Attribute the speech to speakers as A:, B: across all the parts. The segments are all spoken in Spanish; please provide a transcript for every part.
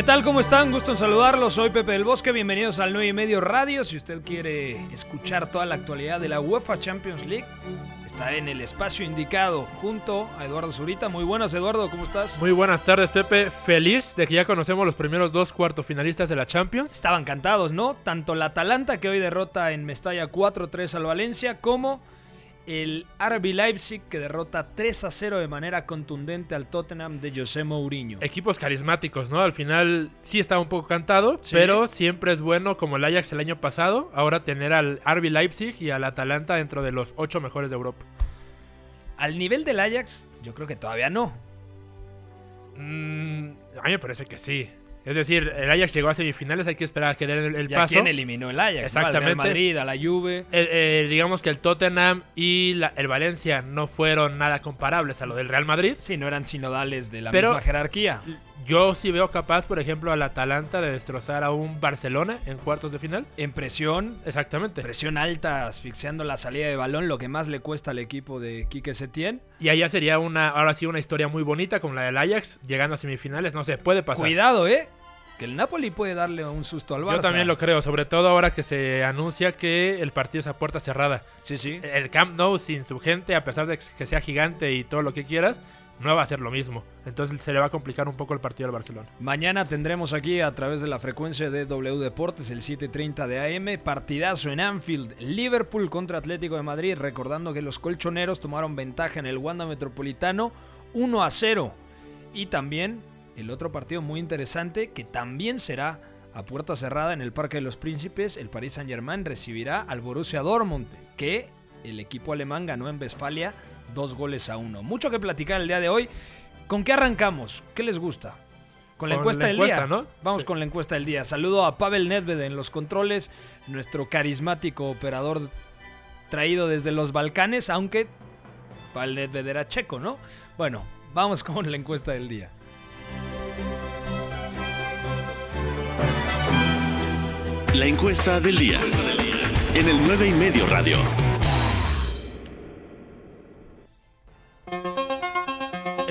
A: ¿Qué tal? ¿Cómo están? Gusto en saludarlos. Soy Pepe del Bosque. Bienvenidos al 9 y medio radio. Si usted quiere escuchar toda la actualidad de la UEFA Champions League, está en el espacio indicado junto a Eduardo Zurita. Muy buenas, Eduardo. ¿Cómo estás?
B: Muy buenas tardes, Pepe. Feliz de que ya conocemos los primeros dos cuartos finalistas de la Champions.
A: Estaban cantados, ¿no? Tanto la Atalanta, que hoy derrota en Mestalla 4-3 al Valencia, como el RB Leipzig, que derrota 3 a 0 de manera contundente al Tottenham de José Mourinho.
B: Equipos carismáticos, ¿no? Al final sí estaba un poco cantado,
A: Sí.
B: pero siempre es bueno, como el Ajax el año pasado, ahora tener al RB Leipzig y al Atalanta dentro de los ocho mejores de Europa.
A: Al nivel del Ajax, yo creo que todavía no.
B: Mm, a mí me parece que sí. Es decir, el Ajax llegó a semifinales, hay que esperar a que den el, el
A: ¿Ya
B: paso.
A: quién eliminó el Ajax? ¿no? Al
B: Exactamente.
A: Real Madrid, a la Juve.
B: El- eh, digamos que el Tottenham y la- el Valencia no fueron nada comparables a lo del Real Madrid.
A: Sí, no eran sinodales de la
B: Pero-
A: misma jerarquía.
B: Yo sí veo capaz, por ejemplo, al Atalanta de destrozar a un Barcelona en cuartos de final.
A: En presión,
B: Exactamente.
A: presión alta, asfixiando la salida de balón, lo que más le cuesta al equipo de Quique Setién.
B: Y allá sería una, ahora sí, una historia muy bonita como la del Ajax, llegando a semifinales. No sé, puede pasar.
A: Cuidado, ¿eh? Que el Napoli puede darle un susto al Barça.
B: Yo también lo creo, sobre todo ahora que se anuncia que el partido es a puerta cerrada.
A: Sí, sí.
B: El Camp Nou sin su gente, a pesar de que sea gigante y todo lo que quieras, no va a ser lo mismo. Entonces se le va a complicar un poco el partido al Barcelona.
A: Mañana tendremos aquí a través de la frecuencia de W Deportes el 7:30 de AM, partidazo en Anfield, Liverpool contra Atlético de Madrid, recordando que los colchoneros tomaron ventaja en el Wanda Metropolitano 1 a 0. Y también el otro partido muy interesante que también será a puerta cerrada en el Parque de los Príncipes, el Paris Saint-Germain recibirá al Borussia Dortmund, que el equipo alemán ganó en Westfalia dos goles a uno. Mucho que platicar el día de hoy. ¿Con qué arrancamos? ¿Qué les gusta? Con la
B: Con
A: encuesta
B: la
A: del
B: encuesta,
A: día.
B: ¿no?
A: Vamos
B: Sí.
A: con la encuesta del día. Saludo a Pavel Nedved en los controles, nuestro carismático operador traído desde los Balcanes, aunque Pavel Nedved era checo, ¿no? Bueno, vamos con la encuesta del día.
C: La encuesta del día. En el 9 y medio radio.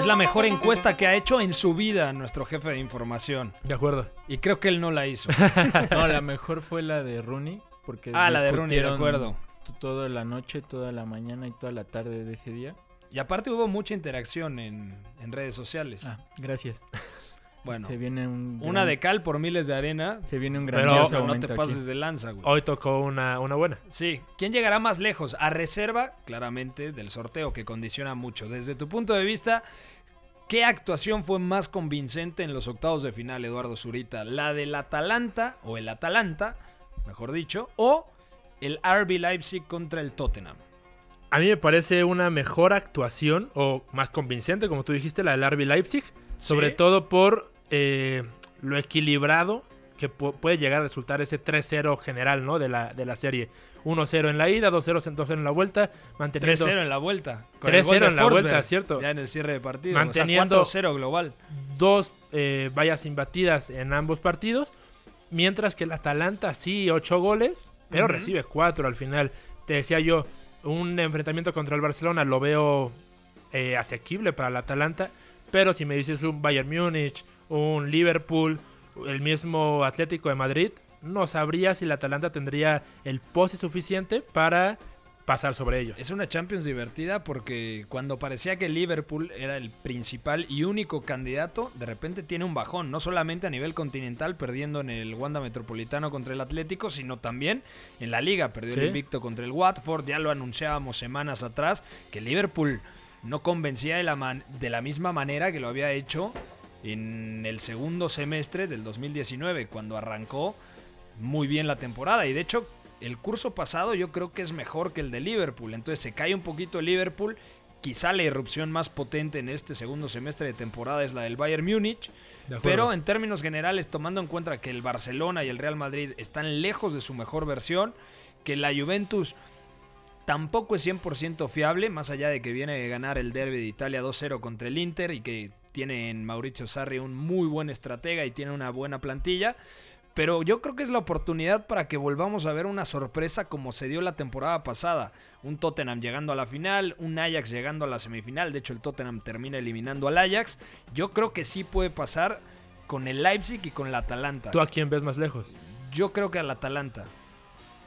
A: La mejor encuesta que ha hecho en su vida nuestro jefe de información.
B: De acuerdo.
A: Y creo que él no la hizo.
D: No, la mejor fue la de Rooney. Porque
A: Ah, la de Rooney, de acuerdo.
D: Toda la noche, toda la mañana y toda la tarde de ese día.
A: Y aparte hubo mucha interacción en, en redes sociales.
D: Ah, gracias.
A: bueno,
D: se viene un
A: una
D: gran-
A: de cal por miles de arena.
D: se viene un grandioso
A: Pero no te
D: aquí.
A: pases de lanza, güey.
B: Hoy tocó una, una buena.
A: Sí, ¿quién llegará más lejos? A reserva, claramente, del sorteo que condiciona mucho. Desde tu punto de vista, ¿qué actuación fue más convincente en los octavos de final, Eduardo Zurita? ¿La del Atalanta, o el Atalanta, mejor dicho, o el RB Leipzig contra el Tottenham?
B: A mí me parece una mejor actuación, o más convincente, como tú dijiste, la del RB Leipzig. Sobre
A: Sí.
B: todo por eh, lo equilibrado que pu- puede llegar a resultar ese 3-0 general ¿no? de, la, de la serie. 1-0 en la ida, 2-0 2-0 en la vuelta, manteniendo
A: 3-0 en la vuelta. Con el
B: 3-0
A: gol de
B: en la vuelta, cierto.
A: Ya en el cierre de partido.
B: Manteniendo-
A: O sea, 4-0 global.
B: dos eh, vallas imbatidas en ambos partidos. Mientras que el Atalanta sí, 8 goles, pero
A: Ujú.
B: recibe 4 al final. Te decía yo, un enfrentamiento contra el Barcelona lo veo eh, asequible para el Atalanta. Pero si me dices un Bayern Múnich, un Liverpool, el mismo Atlético de Madrid, no sabría si el Atalanta tendría el pose suficiente para pasar sobre ellos.
A: Es una Champions divertida porque cuando parecía que Liverpool era el principal y único candidato, de repente tiene un bajón, no solamente a nivel continental, perdiendo en el Wanda Metropolitano contra el Atlético, sino también en la liga, perdió
B: Sí.
A: el invicto contra el Watford, ya lo anunciábamos semanas atrás, que Liverpool no convencía de la, man- de la misma manera que lo había hecho en el segundo semestre del 2019, cuando arrancó muy bien la temporada. Y de hecho, el curso pasado yo creo que es mejor que el de Liverpool. Entonces se cae un poquito el Liverpool. Quizá la irrupción más potente en este segundo semestre de temporada es la del Bayern Múnich. Pero en términos generales, tomando en cuenta que el Barcelona y el Real Madrid están lejos de su mejor versión, que la Juventus tampoco es 100% fiable, más allá de que viene de ganar el Derby de Italia 2-0 contra el Inter y que tiene en Mauricio Sarri un muy buen estratega y tiene una buena plantilla. Pero yo creo que es la oportunidad para que volvamos a ver una sorpresa como se dio la temporada pasada. Un Tottenham llegando a la final, un Ajax llegando a la semifinal. De hecho, el Tottenham termina eliminando al Ajax. Yo creo que sí puede pasar con el Leipzig y con el Atalanta.
B: ¿Tú a quién ves más lejos?
A: Yo creo que al Atalanta.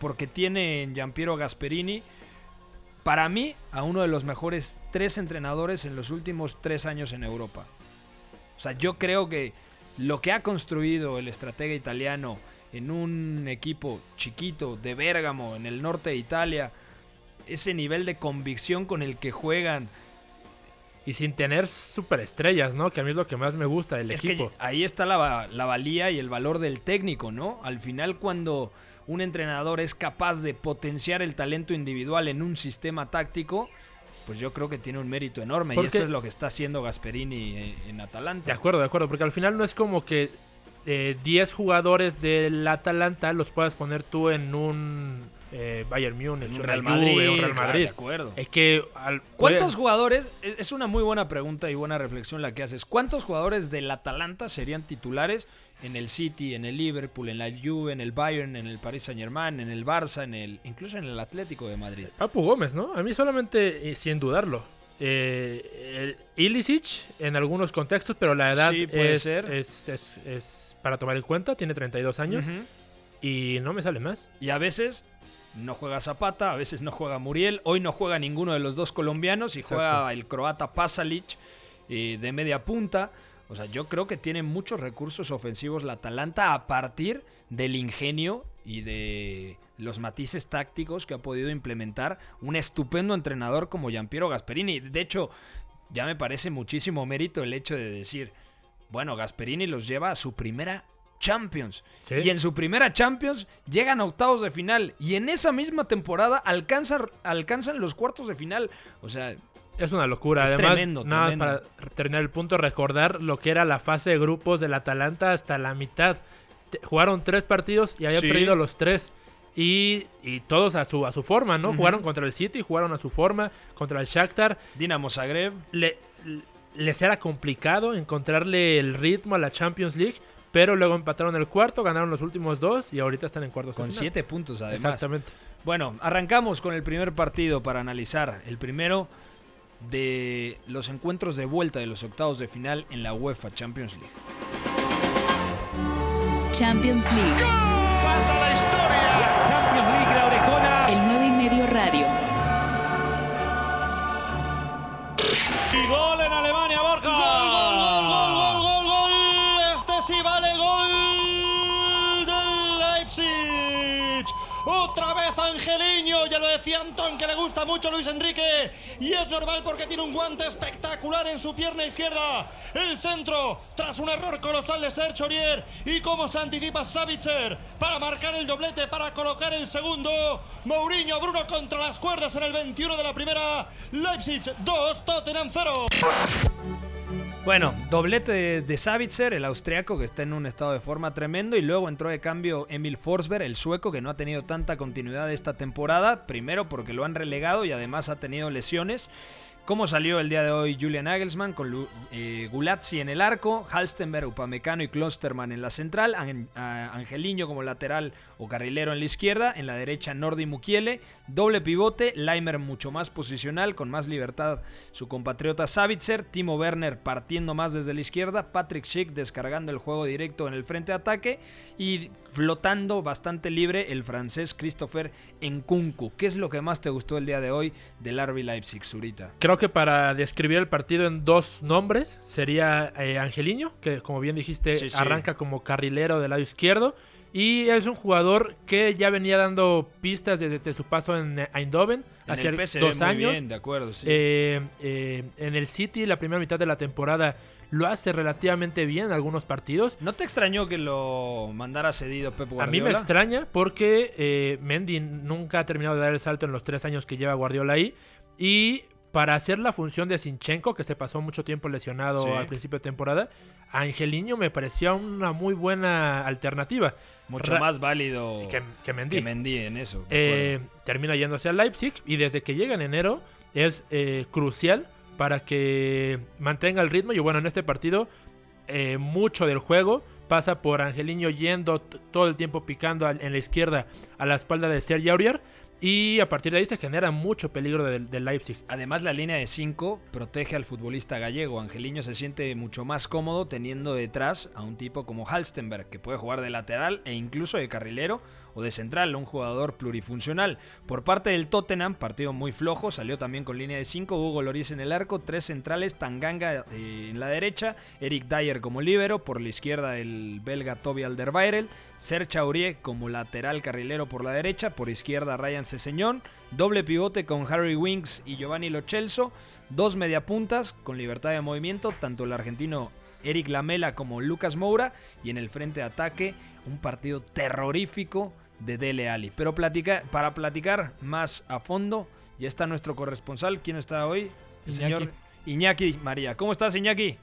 A: Porque tiene en Giampiero Gasperini, para mí, a uno de los mejores tres entrenadores en los últimos tres años en Europa. O sea, yo creo que lo que ha construido el estratega italiano en un equipo chiquito de Bérgamo, en el norte de Italia, ese nivel de convicción con el que juegan,
B: Y sin tener superestrellas, ¿no? Que a mí es lo que más me gusta del
A: es
B: equipo.
A: que ahí está la, la valía y el valor del técnico, ¿no? Al final cuando un entrenador es capaz de potenciar el talento individual en un sistema táctico, pues yo creo que tiene un mérito enorme. Y esto es lo que está haciendo Gasperini en, en Atalanta.
B: De acuerdo, de acuerdo, porque al final no es como que eh, 10 jugadores del Atalanta los puedas poner tú en un eh, Bayern Múnich, un
A: Real
B: Juve,
A: Madrid,
B: un Real
A: claro,
B: Madrid.
A: de acuerdo.
B: Es que al-
A: ¿Cuántos
B: puede-
A: jugadores? Es una muy buena pregunta y buena reflexión la que haces. ¿Cuántos jugadores del Atalanta serían titulares en el City, en el Liverpool, en la Juve, en el Bayern, en el Paris Saint Germain, en el Barça, en el, incluso en el Atlético de Madrid?
B: Papu Gómez, ¿no? A mí solamente, eh, sin dudarlo. Eh, el Ilicic en algunos contextos, pero la edad
A: Sí, puede
B: es,
A: ser.
B: es- es- es para tomar en cuenta. Tiene 32 años y no me sale más.
A: Y a veces no juega Zapata, a veces no juega Muriel. Hoy no juega ninguno de los dos colombianos y
B: Exacto.
A: juega el croata Pasalic eh, de media punta. O sea, yo creo que tiene muchos recursos ofensivos la Atalanta a partir del ingenio y de los matices tácticos que ha podido implementar un estupendo entrenador como Giampiero Gasperini. De hecho, ya me parece muchísimo mérito el hecho de decir, bueno, Gasperini los lleva a su primera Champions.
B: Sí.
A: Y en su primera Champions llegan a octavos de final. Y en esa misma temporada alcanzan, alcanzan los cuartos de final. O sea,
B: Es una locura.
A: Es
B: Además,
A: tremendo,
B: nada más para terminar el punto, recordar lo que era la fase de grupos del Atalanta hasta la mitad. Jugaron tres partidos y habían
A: Sí.
B: perdido los tres. Y, y todos a su, a su forma, ¿no? Jugaron contra el City, jugaron a su forma, contra el Shakhtar.
A: Dinamo Zagreb.
B: Le- les era complicado encontrarle el ritmo a la Champions League, pero luego empataron el cuarto, ganaron los últimos dos y ahorita están en cuartos
A: Con siete puntos además.
B: Exactamente.
A: Bueno, arrancamos con el primer partido para analizar. El primero de los encuentros de vuelta de los octavos de final en la UEFA Champions League.
E: Champions League. El 9 y medio radio.
F: Y gol ya lo decía Antón que le gusta mucho Luis Enrique y es normal porque tiene un guante espectacular en su pierna izquierda. El centro, tras un error colosal de Serge Aurier y cómo se anticipa Savitzer para marcar el doblete, para colocar el segundo. Mourinho, Bruno contra las cuerdas en el 21 de la primera. Leipzig 2, Tottenham 0.
A: Bueno, doblete de, de Savitzer, el austriaco que está en un estado de forma tremendo, y luego entró de cambio Emil Forsberg, el sueco que no ha tenido tanta continuidad esta temporada, primero porque lo han relegado y además ha tenido lesiones. ¿Cómo salió el día de hoy Julian Nagelsmann con eh, Gulazzi en el arco, Halstenberg, Upamecano y Klosterman en la central, An- a- Angeliño como lateral o carrilero en la izquierda, en la derecha Nordi Mukiele, doble pivote, Leimer mucho más posicional, con más libertad su compatriota Savitzer, Timo Werner partiendo más desde la izquierda, Patrick Schick descargando el juego directo en el frente de ataque y flotando bastante libre el francés Christopher Nkunku. ¿Qué es lo que más te gustó el día de hoy del RB Leipzig, Zurita?
B: Que para describir el partido en dos nombres sería eh, Angeliño, que como bien dijiste
A: Sí, sí.
B: arranca como carrilero del lado izquierdo, Y es un jugador que ya venía dando pistas desde, su paso en Eindhoven hace dos años.
A: de acuerdo,
B: eh, eh, en el City, la primera mitad de la temporada, lo hace relativamente bien en algunos partidos.
A: ¿No te extrañó que lo mandara cedido Pep Guardiola?
B: A mí me extraña porque eh, Mendy nunca ha terminado de dar el salto en los tres años que lleva Guardiola ahí. Y para hacer la función de Sinchenko, que se pasó mucho tiempo lesionado al principio de temporada, Angeliño me parecía una muy buena alternativa.
A: Mucho más válido
B: que,
A: Mendy. en eso.
B: Eh, termina yéndose a Leipzig y desde que llega en enero es eh, crucial para que mantenga el ritmo. Y bueno, en este partido eh, mucho del juego pasa por Angeliño yendo todo el tiempo picando en la izquierda a la espalda de Sergi Aurier y a partir de ahí se genera mucho peligro del de Leipzig.
A: Además, la línea de 5 protege al futbolista gallego. Angeliño se siente mucho más cómodo teniendo detrás a un tipo como Halstenberg, que puede jugar de lateral e incluso de carrilero o de central, un jugador plurifuncional. Por parte del Tottenham, partido muy flojo, salió también con línea de 5, Hugo Loris en el arco, tres centrales, Tanganga eh, en la derecha, Eric Dyer como líbero, por la izquierda el belga Toby Alderweireld, Serge Aurier como lateral carrilero por la derecha, por izquierda Ryan Ceseñón, doble pivote con Harry Winks y Giovanni Lochelso, dos mediapuntas con libertad de movimiento, tanto el argentino Eric Lamela como Lucas Moura, y en el frente de ataque un partido terrorífico de Dele Ali. Pero para platicar más a fondo, ya está nuestro corresponsal. ¿Quién está hoy? El señor Iñaki María. ¿Cómo estás, Iñaki?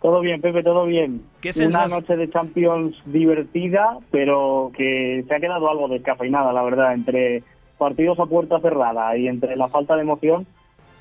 G: Todo bien, Pepe, todo bien.
A: ¿Qué
G: Una noche de Champions divertida, pero que se ha quedado algo descafeinada, la verdad, entre partidos a puerta cerrada y entre la falta de emoción,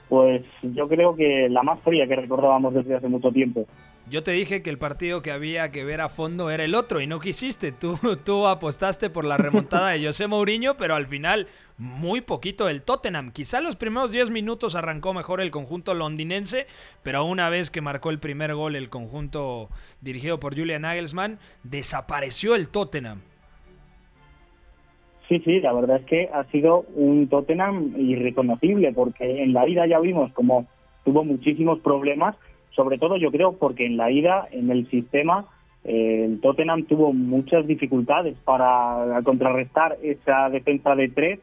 G: pues yo creo que la más fría que recordábamos desde hace mucho tiempo.
A: Yo te dije que el partido que había que ver a fondo era el otro y no quisiste. Tú, tú apostaste por la remontada de José Mourinho, pero al final muy poquito el Tottenham. Quizá los primeros 10 minutos arrancó mejor el conjunto londinense, pero una vez que marcó el primer gol el conjunto dirigido por Julian Nagelsmann, desapareció el Tottenham.
G: Sí, sí, la verdad es que ha sido un Tottenham irreconocible, porque en la ida ya vimos como tuvo muchísimos problemas sobre todo yo creo porque en la ida, en el sistema, eh, el Tottenham tuvo muchas dificultades para contrarrestar esa defensa de tres.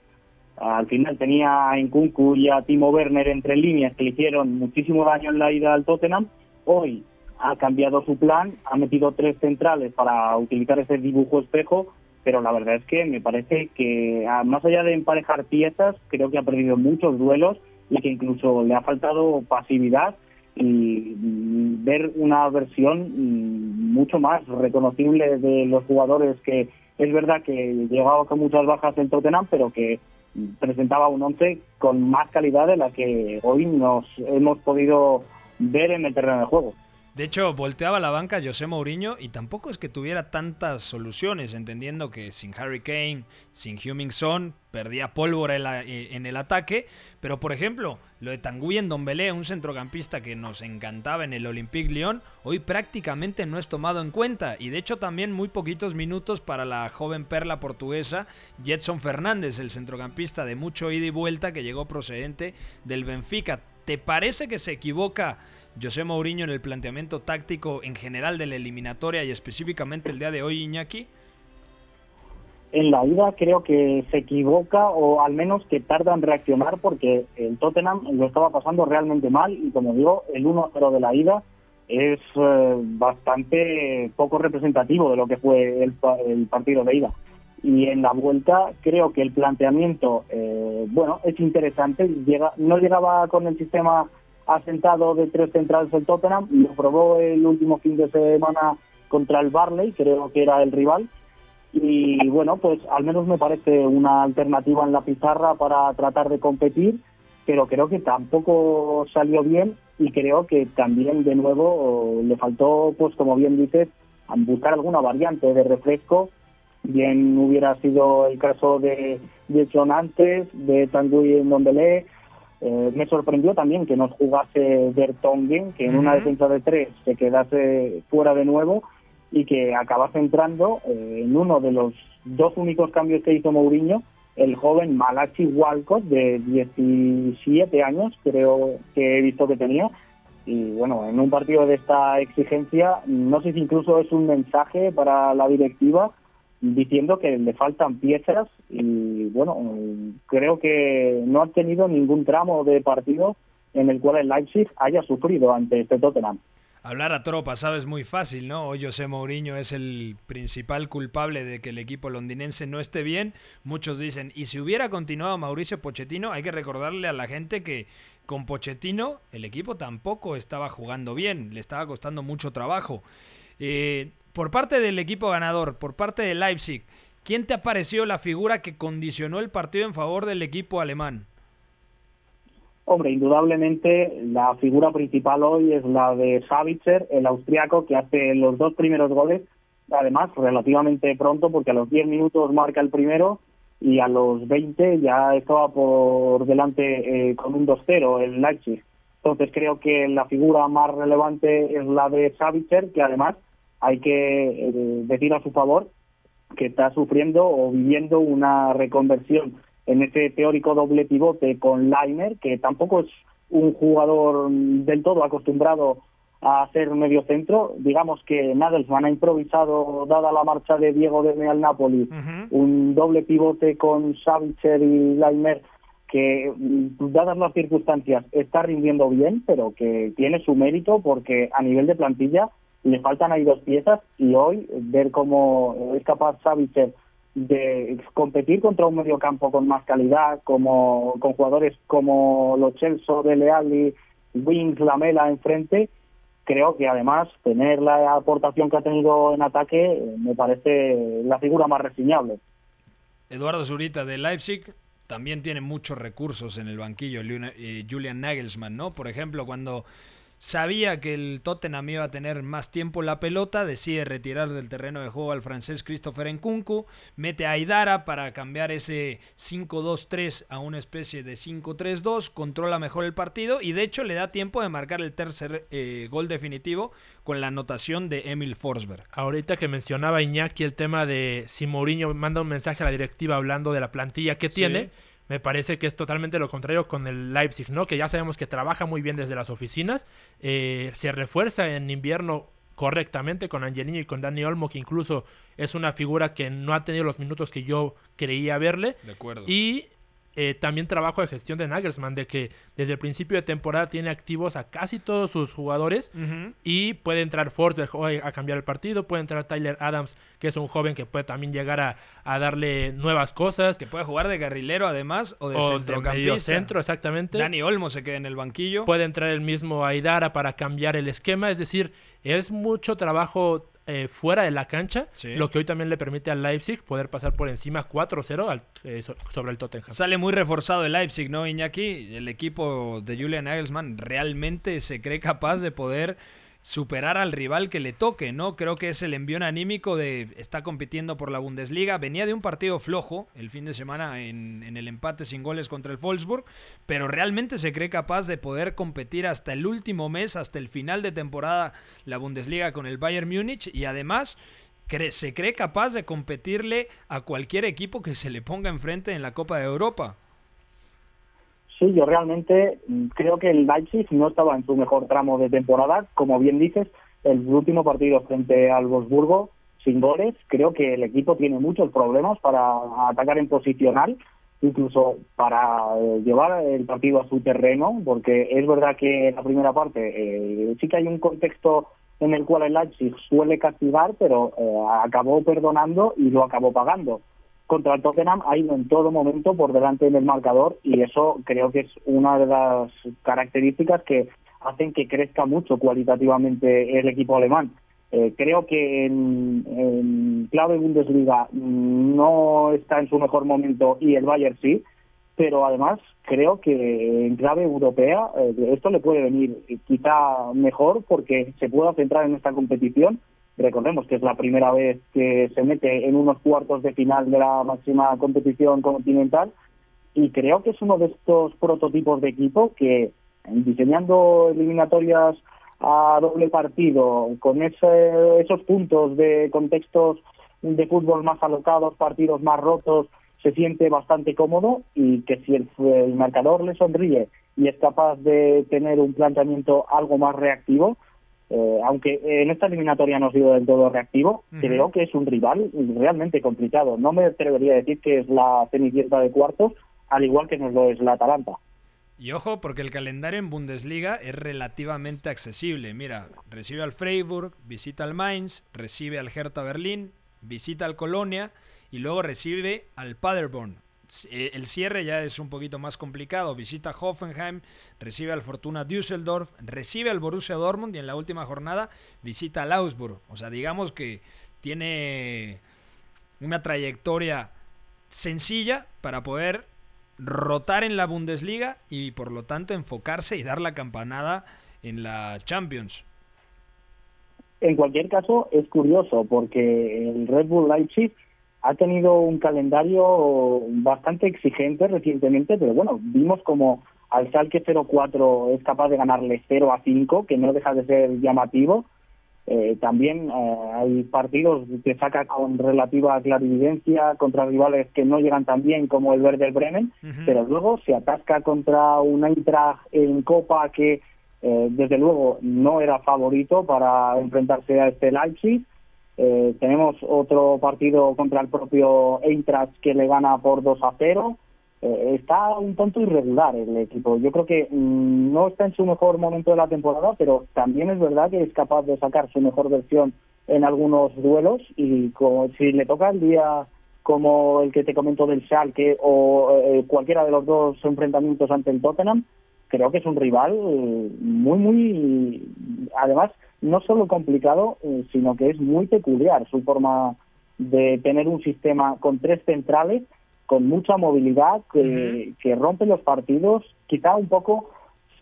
G: Al final tenía a Nkunku y a Timo Werner entre líneas que le hicieron muchísimo daño en la ida al Tottenham. Hoy ha cambiado su plan, ha metido tres centrales para utilizar ese dibujo espejo, pero la verdad es que me parece que más allá de emparejar piezas, creo que ha perdido muchos duelos y que incluso le ha faltado pasividad y ver una versión mm, mucho más reconocible de los jugadores que es verdad que llegaba con muchas bajas en Tottenham, pero que presentaba un once con más calidad de la que hoy nos hemos podido ver en el terreno de juego.
A: De hecho, volteaba la banca José Mourinho y tampoco es que tuviera tantas soluciones, entendiendo que sin Harry Kane, sin Heung-Min Son, perdía pólvora eh, en, el ataque. Pero, por ejemplo, lo de Tanguy Dombele, un centrocampista que nos encantaba en el Olympique Lyon, hoy prácticamente no es tomado en cuenta. Y de hecho, también muy poquitos minutos para la joven perla portuguesa Jetson Fernández, el centrocampista de mucho ida y vuelta que llegó procedente del Benfica. ¿Te parece que se equivoca? José Mourinho en el planteamiento táctico en general de la eliminatoria y específicamente el día de hoy, Iñaki?
G: En la ida creo que se equivoca o al menos que tarda en reaccionar porque el Tottenham lo estaba pasando realmente mal y como digo, el 1-0 de la ida es eh, bastante poco representativo de lo que fue el, partido de ida. Y en la vuelta creo que el planteamiento, eh, bueno, es interesante, llega, no llegaba con el sistema asentado de tres centrales el Tottenham, lo probó el último fin de semana contra el Barley, creo que era el rival, y bueno, pues al menos me parece una alternativa en la pizarra para tratar de competir, pero creo que tampoco salió bien y creo que también de nuevo le faltó, pues como bien dices, buscar alguna variante de refresco, bien hubiera sido el caso de Jason antes, de Tanguy en Dombele, eh, me sorprendió también que nos jugase Bertongen, que en una defensa de tres se quedase fuera de nuevo y que acabase entrando eh, en uno de los dos únicos cambios que hizo Mourinho, el joven Malachi Walcott, de 17 años, creo que he visto que tenía, y bueno, en un partido de esta exigencia, no sé si incluso es un mensaje para la directiva diciendo que le faltan piezas y bueno, creo que no ha tenido ningún tramo de partido en el cual el Leipzig haya sufrido ante este Tottenham.
A: Hablar a tropa, sabes, muy fácil, ¿no? Hoy José Mourinho es el principal culpable de que el equipo londinense no esté bien. Muchos dicen, y si hubiera continuado Mauricio Pochettino, hay que recordarle a la gente que con Pochettino el equipo tampoco estaba jugando bien, le estaba costando mucho trabajo. Eh, por parte del equipo ganador, por parte de Leipzig, ¿quién te ha parecido la figura que condicionó el partido en favor del equipo alemán?
G: Hombre, indudablemente la figura principal hoy es la de Savitzer, el austriaco, que hace los dos primeros goles, además relativamente pronto, porque a los 10 minutos marca el primero y a los 20 ya estaba por delante eh, con un 2-0 el Leipzig. Entonces creo que la figura más relevante es la de Savitzer, que además hay que eh, decir a su favor que está sufriendo o viviendo una reconversión en ese teórico doble pivote con Laimer, que tampoco es un jugador del todo acostumbrado a ser medio centro. Digamos que Nagelsmann ha improvisado, dada la marcha de Diego de al Napoli, un doble pivote con Savitzer y Laimer que, mm, dadas las circunstancias, está rindiendo bien, pero que tiene su mérito porque a nivel de plantilla le faltan ahí dos piezas y hoy ver cómo es capaz Savitzer de competir contra un mediocampo con más calidad, como con jugadores como los Chelsea, Dele Alli, Wings, Lamela enfrente, creo que además tener la aportación que ha tenido en ataque eh, me parece la figura más reseñable.
A: Eduardo Zurita de Leipzig también tiene muchos recursos en el banquillo, eh, Julian Nagelsmann, ¿no? Por ejemplo, cuando Sabía que el Tottenham iba a tener más tiempo la pelota, decide retirar del terreno de juego al francés Christopher Nkunku, mete a Aidara para cambiar ese 5-2-3 a una especie de 5-3-2, controla mejor el partido y de hecho le da tiempo de marcar el tercer eh, gol definitivo con la anotación de Emil Forsberg.
B: Ahorita que mencionaba Iñaki el tema de si Mourinho manda un mensaje a la directiva hablando de la plantilla que tiene me parece que es totalmente lo contrario con el Leipzig, ¿no? Que ya sabemos que trabaja muy bien desde las oficinas, eh, se refuerza en invierno correctamente con Angelino y con Dani Olmo, que incluso es una figura que no ha tenido los minutos que yo creía verle.
A: De acuerdo.
B: Y eh, también trabajo de gestión de Nagelsmann, de que desde el principio de temporada tiene activos a casi todos sus jugadores y puede entrar Forsberg a cambiar el partido, puede entrar Tyler Adams, que es un joven que puede también llegar a, darle nuevas cosas.
A: Que puede jugar de carrilero además o de centrocampista.
B: centro, exactamente.
A: Dani Olmo se queda en el banquillo.
B: Puede entrar el mismo Aidara para cambiar el esquema, es decir, es mucho trabajo eh, fuera de la cancha, lo que hoy también le permite al Leipzig poder pasar por encima 4-0 eh, sobre el Tottenham.
A: Sale muy reforzado el Leipzig, ¿no, Iñaki? El equipo de Julian Nagelsmann realmente se cree capaz de poder superar al rival que le toque, ¿no? Creo que es el envión anímico de está compitiendo por la Bundesliga. Venía de un partido flojo el fin de semana en, el empate sin goles contra el Wolfsburg, pero realmente se cree capaz de poder competir hasta el último mes, hasta el final de temporada, la Bundesliga con el Bayern Múnich y además se cree capaz de competirle a cualquier equipo que se le ponga enfrente en la Copa de Europa.
G: Sí, yo realmente mm, creo que el Leipzig no estaba en su mejor tramo de temporada. Como bien dices, el último partido frente al Wolfsburgo sin goles, creo que el equipo tiene muchos problemas para atacar en posicional, incluso para eh, llevar el partido a su terreno, porque es verdad que en la primera parte eh, sí que hay un contexto en el cual el Leipzig suele castigar, pero eh, acabó perdonando y lo acabó pagando contra el Tottenham ha ido en todo momento por delante del marcador y eso creo que es una de las características que hacen que crezca mucho cualitativamente el equipo alemán. Eh, creo que en, en, clave Bundesliga no está en su mejor momento y el Bayern sí, pero además creo que en clave europea eh, esto le puede venir quizá mejor porque se pueda centrar en esta competición Recordemos que es la primera vez que se mete en unos cuartos de final de la máxima competición continental y creo que es uno de estos prototipos de equipo que diseñando eliminatorias a doble partido, con ese, esos puntos de contextos de fútbol más alocados, partidos más rotos, se siente bastante cómodo y que si el, el marcador le sonríe y es capaz de tener un planteamiento algo más reactivo, eh, aunque en esta eliminatoria no ha sido del todo reactivo, creo que es un rival realmente complicado. No me atrevería a decir que es la cenicienta de cuartos, al igual que no lo es la Atalanta.
A: Y ojo, porque el calendario en Bundesliga es relativamente accesible. Mira, recibe al Freiburg, visita al Mainz, recibe al Hertha Berlín, visita al Colonia y luego recibe al Paderborn. Eh, el cierre ya es un poquito más complicado. Visita Hoffenheim, recibe al Fortuna Düsseldorf, recibe al Borussia Dortmund y en la última jornada visita al Augsburg. O sea, digamos que tiene una trayectoria sencilla para poder rotar en la Bundesliga y por lo tanto enfocarse y dar la campanada en la Champions.
G: En cualquier caso, es curioso porque el Red Bull Leipzig ha tenido un calendario bastante exigente recientemente, pero bueno, vimos como al Salque 04 es capaz de ganarle 0 a 5, que no deja de ser llamativo. Eh, también eh, hay partidos que saca con relativa clarividencia contra rivales que no llegan tan bien como el Werder Bremen, pero luego se atasca contra un Eintracht en Copa que eh, desde luego no era favorito para enfrentarse a este Leipzig eh, tenemos otro partido contra el propio Eintracht que le gana por 2 a 0. Eh, está un tanto irregular el equipo. Yo creo que mm, no está en su mejor momento de la temporada, pero también es verdad que es capaz de sacar su mejor versión en algunos duelos y como, si le toca el día como el que te comento del Schalke o eh, cualquiera de los dos enfrentamientos ante el Tottenham, creo que es un rival muy, muy, además, no solo complicado, eh, sino que es muy peculiar su forma de tener un sistema con tres centrales, con mucha movilidad, que, que rompe los partidos, quizá un poco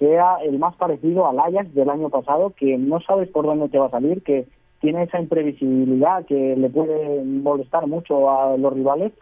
G: sea el más parecido al Ajax del año pasado, que no sabes por dónde te va a salir, que tiene esa imprevisibilidad que le puede molestar mucho a los rivales.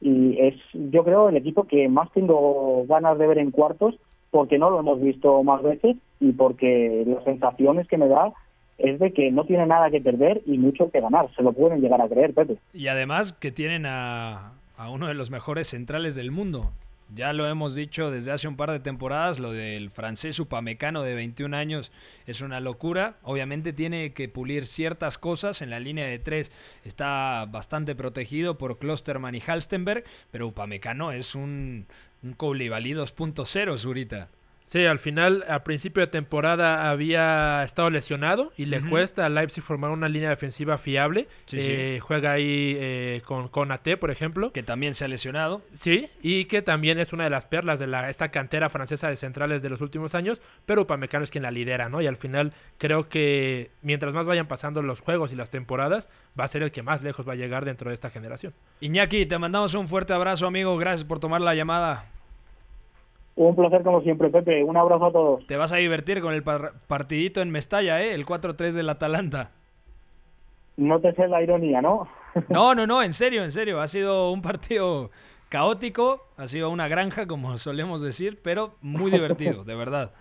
G: Y es yo creo el equipo que más tengo ganas de ver en cuartos porque no lo hemos visto más veces y porque las sensaciones que me da es de que no tiene nada que perder y mucho que ganar. Se lo pueden llegar a creer, Pepe.
A: Y además que tienen a, a uno de los mejores centrales del mundo. Ya lo hemos dicho desde hace un par de temporadas, lo del francés upamecano de 21 años es una locura. Obviamente tiene que pulir ciertas cosas. En la línea de tres está bastante protegido por Klosterman y Halstenberg, pero upamecano es un, un Koulibaly 2.0, Zurita.
B: Sí, al final, a principio de temporada había estado lesionado y le cuesta a Leipzig formar una línea defensiva fiable. Eh, juega ahí eh, con Conate, por ejemplo.
A: Que también se ha lesionado.
B: Sí, y que también es una de las perlas de la, esta cantera francesa de centrales de los últimos años, pero Upamecano es quien la lidera, ¿no? Y al final creo que mientras más vayan pasando los juegos y las temporadas, va a ser el que más lejos va a llegar dentro de esta generación.
A: Iñaki, te mandamos un fuerte abrazo, amigo. Gracias por tomar la llamada.
G: Un placer como siempre, Pepe. Un abrazo a todos.
A: Te vas a divertir con el partidito en Mestalla, ¿eh? El 4-3 del Atalanta.
G: No te sé la ironía, ¿no?
A: no, no, no, en serio, en serio. Ha sido un partido caótico, ha sido una granja, como solemos decir, pero muy divertido, de verdad.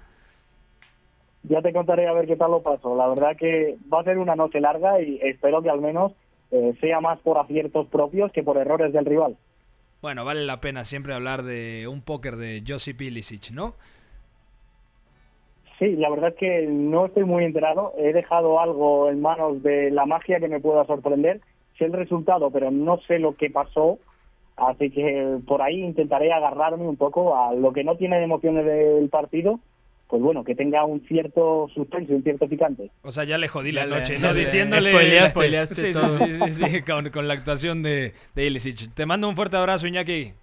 G: Ya te contaré a ver qué tal lo paso. La verdad que va a ser una noche larga y espero que al menos eh, sea más por aciertos propios que por errores del rival.
A: Bueno, vale la pena siempre hablar de un póker de Josip Ilicic, ¿no?
G: Sí, la verdad es que no estoy muy enterado. He dejado algo en manos de la magia que me pueda sorprender. Sé el resultado, pero no sé lo que pasó. Así que por ahí intentaré agarrarme un poco a lo que no tiene emociones del partido pues bueno, que tenga un cierto suspenso, un cierto picante.
A: O sea, ya le jodí la noche, ¿no? Diciéndole...
D: Spoileaste, sí, todo.
A: Sí, sí, sí, con, la actuación de, de Ilicic. Te mando un fuerte abrazo, Iñaki.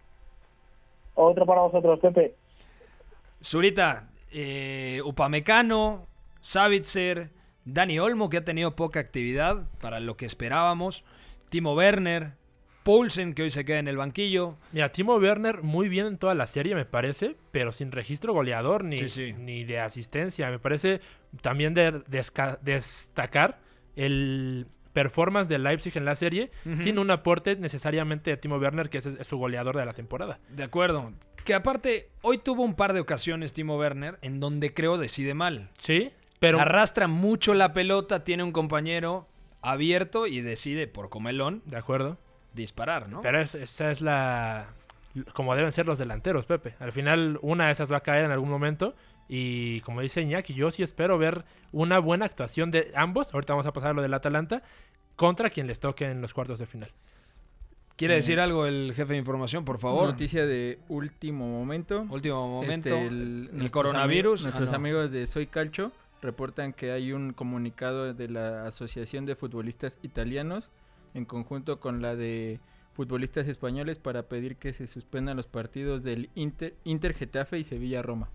G: Otro para vosotros, Pepe.
A: Zurita, eh, Upamecano, Savitzer, Dani Olmo, que ha tenido poca actividad para lo que esperábamos, Timo Werner, Poulsen, que hoy se queda en el banquillo.
B: Mira, Timo Werner muy bien en toda la serie, me parece, pero sin registro goleador ni, ni de asistencia. Me parece también de destacar el performance de Leipzig en la serie sin un aporte necesariamente de Timo Werner, que es, su goleador de la temporada.
A: De acuerdo. Que aparte, hoy tuvo un par de ocasiones Timo Werner en donde creo decide mal.
B: Sí, pero...
A: Arrastra mucho la pelota, tiene un compañero abierto y decide por comelón.
B: De acuerdo
A: disparar, ¿no?
B: Pero esa es la, como deben ser los delanteros, Pepe. Al final, una de esas va a caer en algún momento. Y como dice Iñaki, yo sí espero ver una buena actuación de ambos. Ahorita vamos a pasar a lo del Atalanta contra quien les toque en los cuartos de final.
A: ¿Quiere decir algo el jefe de información, por favor?
D: Noticia de último momento.
A: Último momento.
D: Este,
A: el,
D: nuestros
A: coronavirus.
D: ami-
A: Ah,
D: nuestros
A: no.
D: amigos de Soy Calcio reportan que hay un comunicado de la Asociación de Futbolistas Italianos en conjunto con la de futbolistas españoles para pedir que se suspendan los partidos del Inter, Inter Getafe y Sevilla Roma.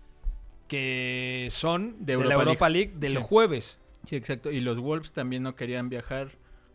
A: Que son de,
D: De
A: la
D: Europa League.
A: League, del
D: Sí.
A: jueves.
D: Sí, exacto. Y los Wolves también no querían viajar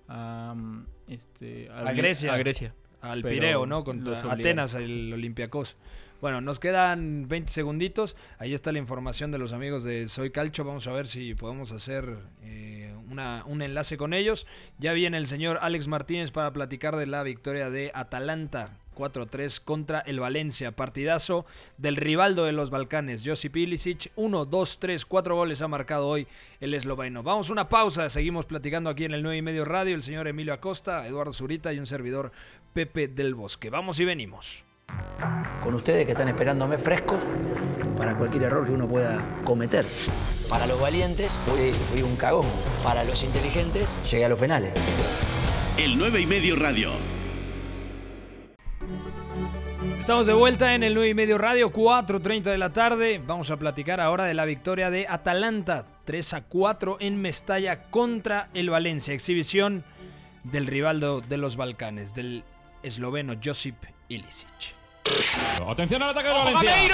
D: a, mm, este,
A: A Grecia.
D: A Grecia.
A: Al Pireo, ¿no?
D: obligaron.
A: Atenas, el Olympiacos. Bueno, nos quedan 20 segunditos. Ahí está la información de los amigos de Soy Calcho. Vamos a ver si podemos hacer eh, una- un enlace con ellos. Ya viene el señor Alex Martínez para platicar de la victoria de Atalanta 4-3 contra el Valencia. Partidazo del rivaldo de los Balcanes, Josip Ilicic. 1, 2, 3, 4 goles ha marcado hoy el esloveno. Vamos a una pausa. Seguimos platicando aquí en el 9 y medio radio. El señor Emilio Acosta, Eduardo Zurita y un servidor Pepe del Bosque. Vamos y venimos.
H: Con ustedes que están esperándome frescos para cualquier error que uno pueda cometer. Para los valientes fui, fui un cagón. Para los inteligentes llegué a los penales.
C: El 9 y medio radio.
A: Estamos de vuelta en el 9 y medio radio, 4.30 de la tarde. Vamos a platicar ahora de la victoria de Atalanta, 3 a 4 en Mestalla contra el Valencia. Exhibición del rivaldo de los Balcanes, del esloveno Josip Ilicic.
F: Atención al ataque de Valencia.
I: del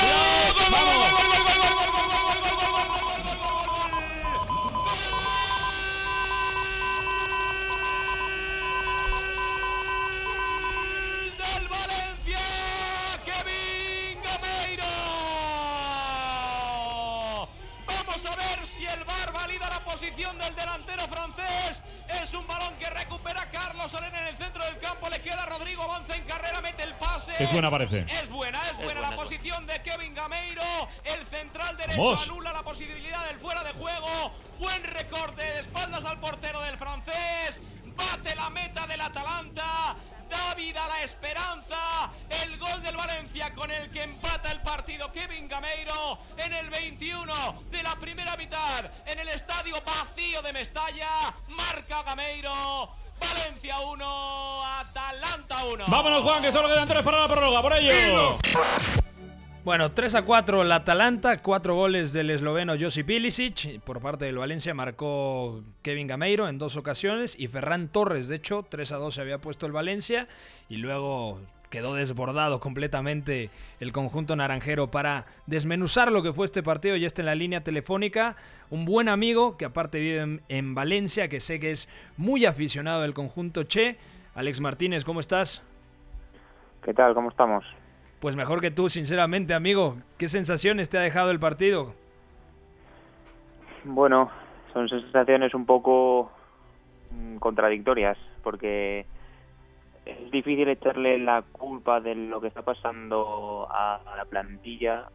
I: Es
F: buena, parece.
I: Es buena, es buena la posición de Kevin Gameiro. El central derecho
F: Vamos.
A: Bueno, 3 a 4 el Atalanta, 4 goles del esloveno Josip Ilicic. Por parte del Valencia marcó Kevin Gameiro en dos ocasiones y Ferran Torres, de hecho, 3 a 2 se había puesto el Valencia y luego quedó desbordado completamente el conjunto naranjero para desmenuzar lo que fue este partido. Ya está en la línea telefónica un buen amigo que aparte vive en, en Valencia, que sé que es muy aficionado del conjunto Che. Alex Martínez, ¿cómo estás?
J: ¿Qué tal? ¿Cómo estamos?
A: Pues mejor que tú, sinceramente, amigo. ¿Qué sensaciones te ha dejado el partido?
J: Bueno, son sensaciones un poco mm, contradictorias, porque es difícil echarle la culpa de lo que está pasando a, la plantilla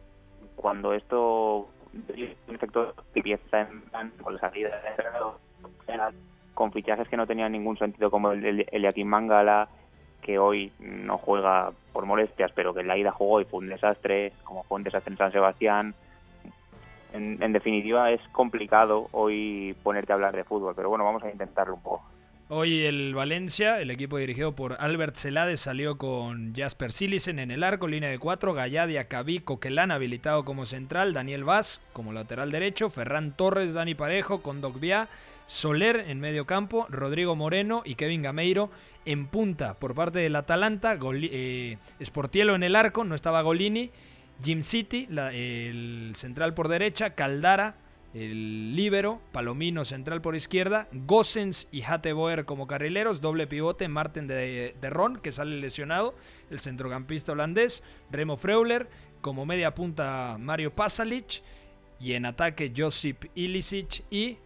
J: cuando esto en efecto empieza en con la salida de con fichajes que no tenían ningún sentido como el de Eliakim Mangala que hoy no juega por molestias pero que en la ida jugó y fue un desastre como fue un desastre en San Sebastián en, en definitiva es complicado hoy ponerte a hablar de fútbol pero bueno vamos a intentarlo un poco
A: Hoy el Valencia, el equipo dirigido por Albert Celades, salió con Jasper Silisen en el arco, línea de cuatro, Galladia, Cabí, Coquelán habilitado como central, Daniel Vaz como lateral derecho, Ferran Torres, Dani Parejo, Condogbia, Soler en medio campo, Rodrigo Moreno y Kevin Gameiro en punta. Por parte del Atalanta, Goli- eh, Sportielo en el arco, no estaba Golini, Jim City, la- el central por derecha, Caldara, el líbero, Palomino central por izquierda, Gossens y Hateboer como carrileros, doble pivote, Marten de, Ron, que sale lesionado, el centrocampista holandés, Remo Freuler, como media punta Mario Pasalic, y en ataque Josip Ilicic y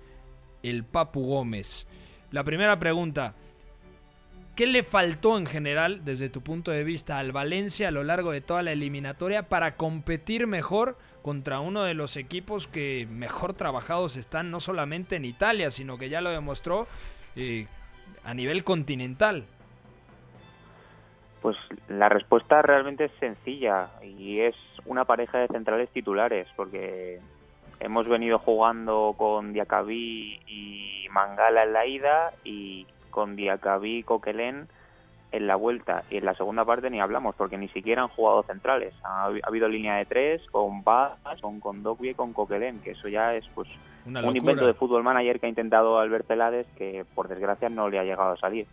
A: el Papu Gómez. La primera pregunta, ¿qué le faltó en general, desde tu punto de vista, al Valencia a lo largo de toda la eliminatoria para competir mejor contra uno de los equipos que mejor trabajados están no solamente en Italia, sino que ya lo demostró eh, a nivel continental?
J: Pues la respuesta realmente es sencilla y es una pareja de centrales titulares, porque hemos venido jugando con Diacabí y Mangala en la ida y con Diacabí y Coquelén en la vuelta y en la segunda parte ni hablamos porque ni siquiera han jugado centrales. Ha, habido línea de tres con Bas, con Condogui y con Coquelén, que eso ya es pues un invento de fútbol manager que ha intentado Albert Pelades que por desgracia no le ha llegado a salir.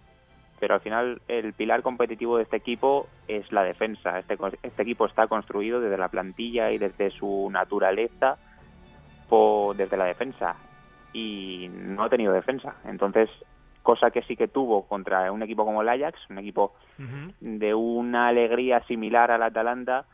J: Pero al final el pilar competitivo de este equipo es la defensa. Este, este equipo está construido desde la plantilla y desde su naturaleza desde la defensa y no ha tenido defensa. Entonces cosa que sí que tuvo contra un equipo como el Ajax, un equipo de una alegría similar al Atalanta,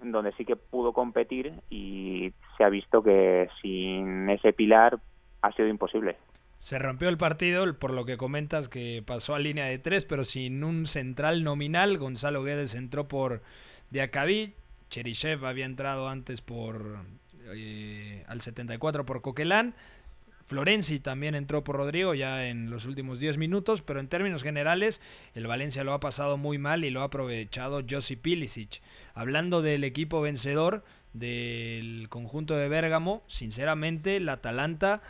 J: donde sí que pudo competir y se ha visto que sin ese pilar ha sido imposible.
A: Se rompió el partido, por lo que comentas que pasó a línea de tres, pero sin un central nominal. Gonzalo Guedes entró por Diacabí, Cherichev había entrado antes por eh, al 74 por Coquelán. Florenzi también entró por Rodrigo ya en los últimos 10 minutos, pero en términos generales el Valencia lo ha pasado muy mal y lo ha aprovechado Josip Pilicic. Hablando del equipo vencedor del conjunto de Bérgamo, sinceramente el Atalanta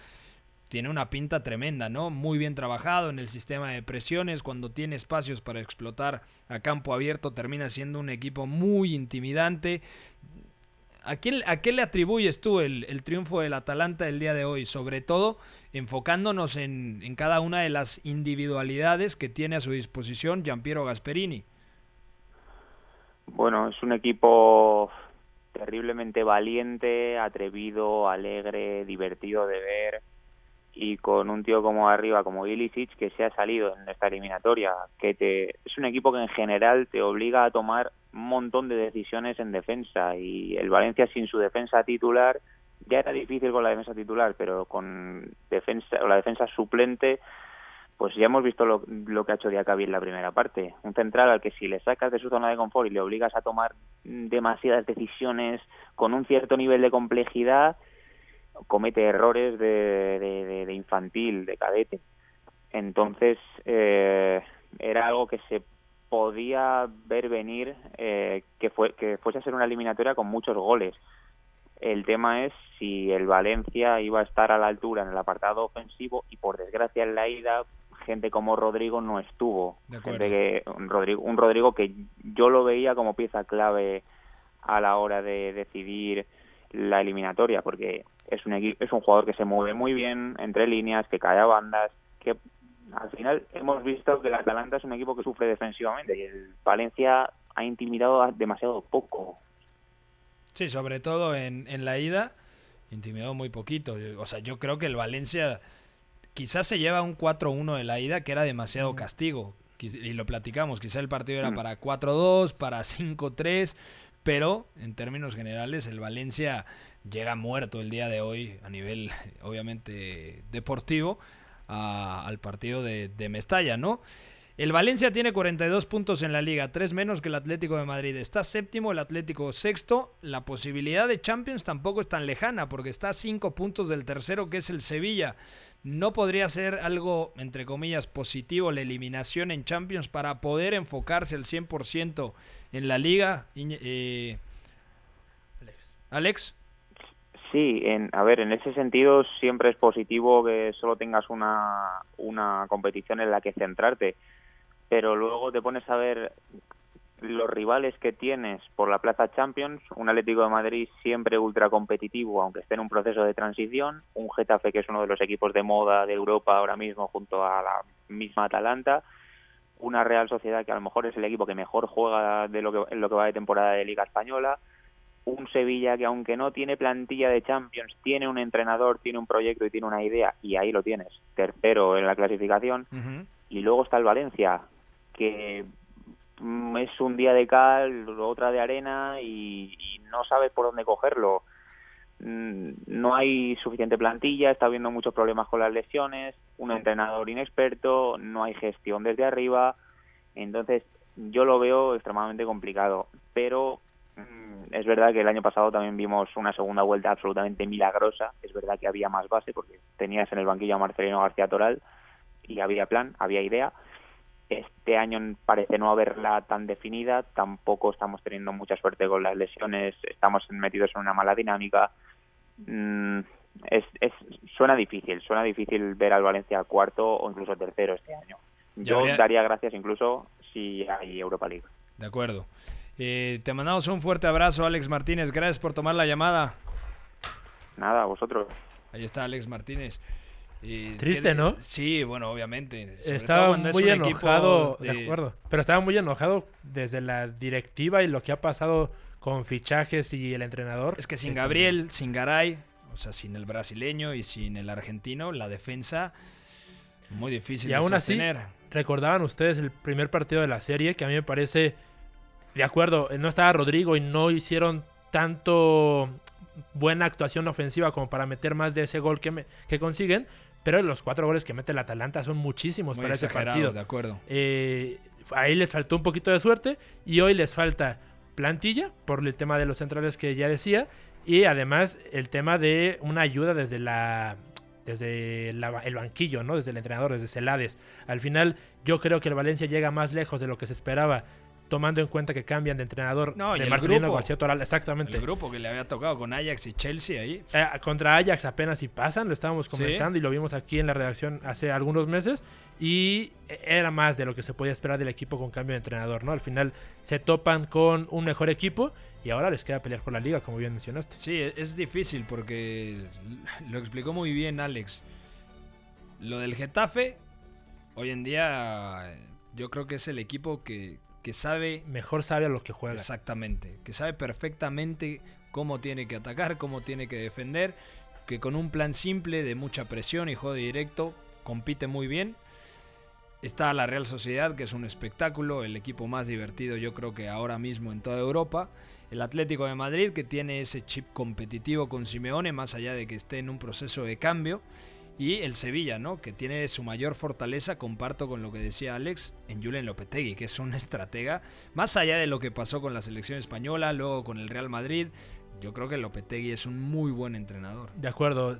A: tiene una pinta tremenda, ¿no? Muy bien trabajado en el sistema de presiones, cuando tiene espacios para explotar a campo abierto termina siendo un equipo muy intimidante, ¿A, quién, ¿A qué le atribuyes tú el, triunfo del Atalanta el día de hoy? Sobre todo enfocándonos en, cada una de las individualidades que tiene a su disposición Giampiero Gasperini.
J: Bueno, es un equipo terriblemente valiente, atrevido, alegre, divertido de ver y con un tío como arriba, como Ilicic, que se ha salido en esta eliminatoria, que te, es un equipo que en general te obliga a tomar un montón de decisiones en defensa y el Valencia sin su defensa titular ya era difícil con la defensa titular, pero con defensa o la defensa suplente pues ya hemos visto lo, lo que ha hecho Diacabí en la primera parte. Un central al que si le sacas de su zona de confort y le obligas a tomar demasiadas decisiones con un cierto nivel de complejidad, comete errores de, de, infantil, de cadete. Entonces, eh, era algo que se podía ver venir eh, que, fue, que fuese a ser una eliminatoria con muchos goles. El tema es si el Valencia iba a estar a la altura en el apartado ofensivo y por desgracia en la ida gente como Rodrigo no estuvo. que, un, Rodrigo, un Rodrigo que yo lo veía como pieza clave a la hora de decidir la eliminatoria porque es un es un jugador que se mueve muy bien entre líneas, que cae a bandas, que al final hemos visto que el Atalanta es un equipo que sufre defensivamente y el Valencia ha intimidado demasiado poco.
A: Sí, sobre todo en, en la ida, intimidado muy poquito. O sea, yo creo que el Valencia quizás se lleva un 4-1 de la ida, que era demasiado castigo. Y lo platicamos, quizás el partido era mm. para 4-2, para 5-3, pero en términos generales el Valencia llega muerto el día de hoy a nivel obviamente deportivo al partido de, Mestalla, ¿no? El Valencia tiene 42 puntos en la liga, 3 menos que el Atlético de Madrid. Está séptimo, el Atlético sexto. La posibilidad de Champions tampoco es tan lejana porque está a 5 puntos del tercero que es el Sevilla. ¿No podría ser algo, entre comillas, positivo la eliminación en Champions para poder enfocarse al 100% en la liga? Eh, Alex.
J: Sí, en, a ver, en ese sentido siempre es positivo que solo tengas una, una competición en la que centrarte, pero luego te pones a ver los rivales que tienes por la Plaza Champions, un Atlético de Madrid siempre ultra competitivo, aunque esté en un proceso de transición, un Getafe que es uno de los equipos de moda de Europa ahora mismo junto a la misma Atalanta, una Real Sociedad que a lo mejor es el equipo que mejor juega de lo que, en lo que va de temporada de Liga Española, un Sevilla que aunque no tiene plantilla de Champions, tiene un entrenador, tiene un proyecto y tiene una idea, y ahí lo tienes, tercero en la clasificación, y luego está el Valencia, que mm, es un día de cal, otra de arena, y, no sabes por dónde cogerlo. Mm, no hay suficiente plantilla, está habiendo muchos problemas con las lesiones, un entrenador inexperto, no hay gestión desde arriba, entonces yo lo veo extremadamente complicado, pero Mm, es verdad que el año pasado también vimos una segunda vuelta absolutamente milagrosa. Es verdad que había más base porque tenías en el banquillo a Marcelino García Toral y había plan, había idea. Este año parece no haberla tan definida, tampoco estamos teniendo mucha suerte con las lesiones, estamos metidos en una mala dinámica. Mm, es, es, suena difícil, suena difícil ver al Valencia cuarto o incluso tercero este año. Yo
A: habría-
J: daría gracias incluso si hay Europa League.
A: De acuerdo. Eh, te mandamos un fuerte abrazo, Alex Martínez. Gracias por tomar la llamada.
J: Nada, vosotros.
A: Ahí está Alex Martínez. Eh,
B: Triste,
A: ¿qué-
B: ¿no?
A: Sí, bueno, obviamente. Sobre
B: Estaba
A: es
B: muy enojado, de...
A: de-
B: acuerdo, pero estaba muy enojado desde la directiva y lo que ha pasado con fichajes y el entrenador.
A: Es que sin
B: Eh,
A: Gabriel, sin Garay, o sea, sin el brasileño y sin el argentino, la defensa muy difícil
B: Y
A: de
B: aún así, recordaban ustedes el primer partido de la serie, que a mí me parece, de acuerdo, no estaba Rodrigo y no hicieron tanto buena actuación ofensiva como para meter más de ese gol que, me- que consiguen, pero los cuatro goles que mete el Atalanta son muchísimos
A: Muy
B: para ese partido.
A: de acuerdo.
B: Eh, ahí les faltó un poquito de suerte y hoy les falta plantilla por el tema de los centrales que ya decía y además el tema de una ayuda desde la desde la- el banquillo, ¿no? Desde el entrenador, desde Celades. Al final yo creo que el Valencia llega más lejos de lo que se esperaba tomando en cuenta que cambian de entrenador
A: No,
B: de
A: el
B: Marcelino
A: grupo.
B: García Toral, exactamente.
A: El grupo que le había tocado con Ajax y Chelsea ahí.
B: Eh, contra Ajax apenas si pasan, lo estábamos
A: Sí.
B: comentando y lo vimos aquí en la redacción hace algunos meses y era más de lo que se podía esperar del equipo con cambio de entrenador, ¿no? Al final se topan con un mejor equipo y ahora les queda pelear por la liga, como bien mencionaste.
A: Sí, e- es difícil porque lo explicó muy bien Alex. Lo del Getafe, hoy en día yo creo que es el equipo que, que sabe
B: Mejor sabe a lo que juega.
A: exactamente, que sabe perfectamente cómo tiene que atacar, cómo tiene que defender, que con un plan simple de mucha presión y juego directo compite muy bien. Está la Real Sociedad, que es un espectáculo, el equipo más divertido yo creo que ahora mismo en toda Europa. El Atlético de Madrid, que tiene ese chip competitivo con Simeone, más allá de que esté en un proceso de cambio. Y el Sevilla, ¿no? Que tiene su mayor fortaleza, comparto con lo que decía Alex, en Julen Lopetegui, que es un estratega. Más allá de lo que pasó con la selección española, luego con el Real Madrid, yo creo que Lopetegui es un muy buen entrenador.
B: De acuerdo,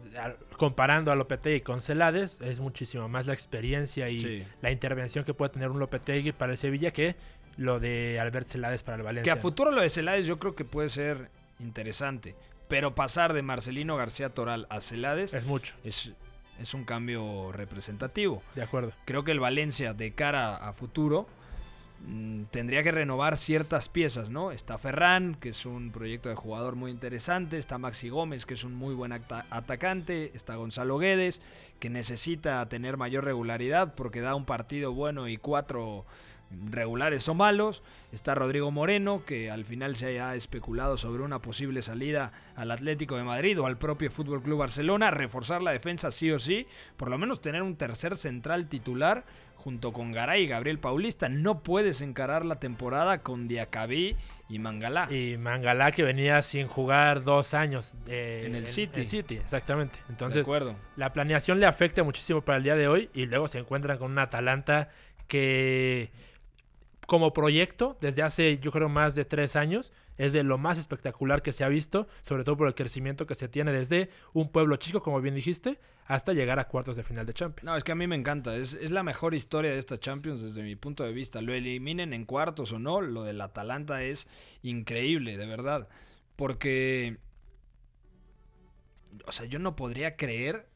B: comparando a Lopetegui con Celades, es muchísimo más la experiencia y
A: Sí.
B: la intervención que puede tener un Lopetegui para el Sevilla que lo de Albert Celades para el
A: Que
B: Valencia.
A: a futuro lo de Celades yo creo que puede ser interesante. Pero pasar de Marcelino García Toral a Celades
B: Es mucho,
A: es, es un cambio representativo.
B: de acuerdo.
A: Creo que el Valencia de cara a futuro mm, tendría que renovar ciertas piezas, ¿no? Está Ferran, que es un proyecto de jugador muy interesante, está Maxi Gómez, que es un muy buen atacante, está Gonzalo Guedes, que necesita tener mayor regularidad porque da un partido bueno y cuatro regulares o malos. Está Rodrigo Moreno, que al final se haya especulado sobre una posible salida al Atlético de Madrid o al propio Fútbol Club Barcelona. Reforzar la defensa sí o sí, por lo menos tener un tercer central titular junto con Garay y Gabriel Paulista. No puedes encarar la temporada con Diacabí y Mangalá.
B: Y Mangalá que venía sin jugar dos años eh,
A: En el City.
B: City, exactamente.
A: de
B: Entonces,
A: acuerdo.
B: la planeación le afecta muchísimo para el día de hoy y luego se encuentran con una Atalanta que como proyecto desde hace yo creo más de tres años es de lo más espectacular que se ha visto, sobre todo por el crecimiento que se tiene desde un pueblo chico, como bien dijiste, hasta llegar a cuartos de final de Champions.
A: No, es que a mí me encanta. Es, es la mejor historia de esta Champions desde mi punto de vista. Lo eliminen en cuartos o no, lo del Atalanta es increíble, de verdad. Porque. O sea, yo no podría creer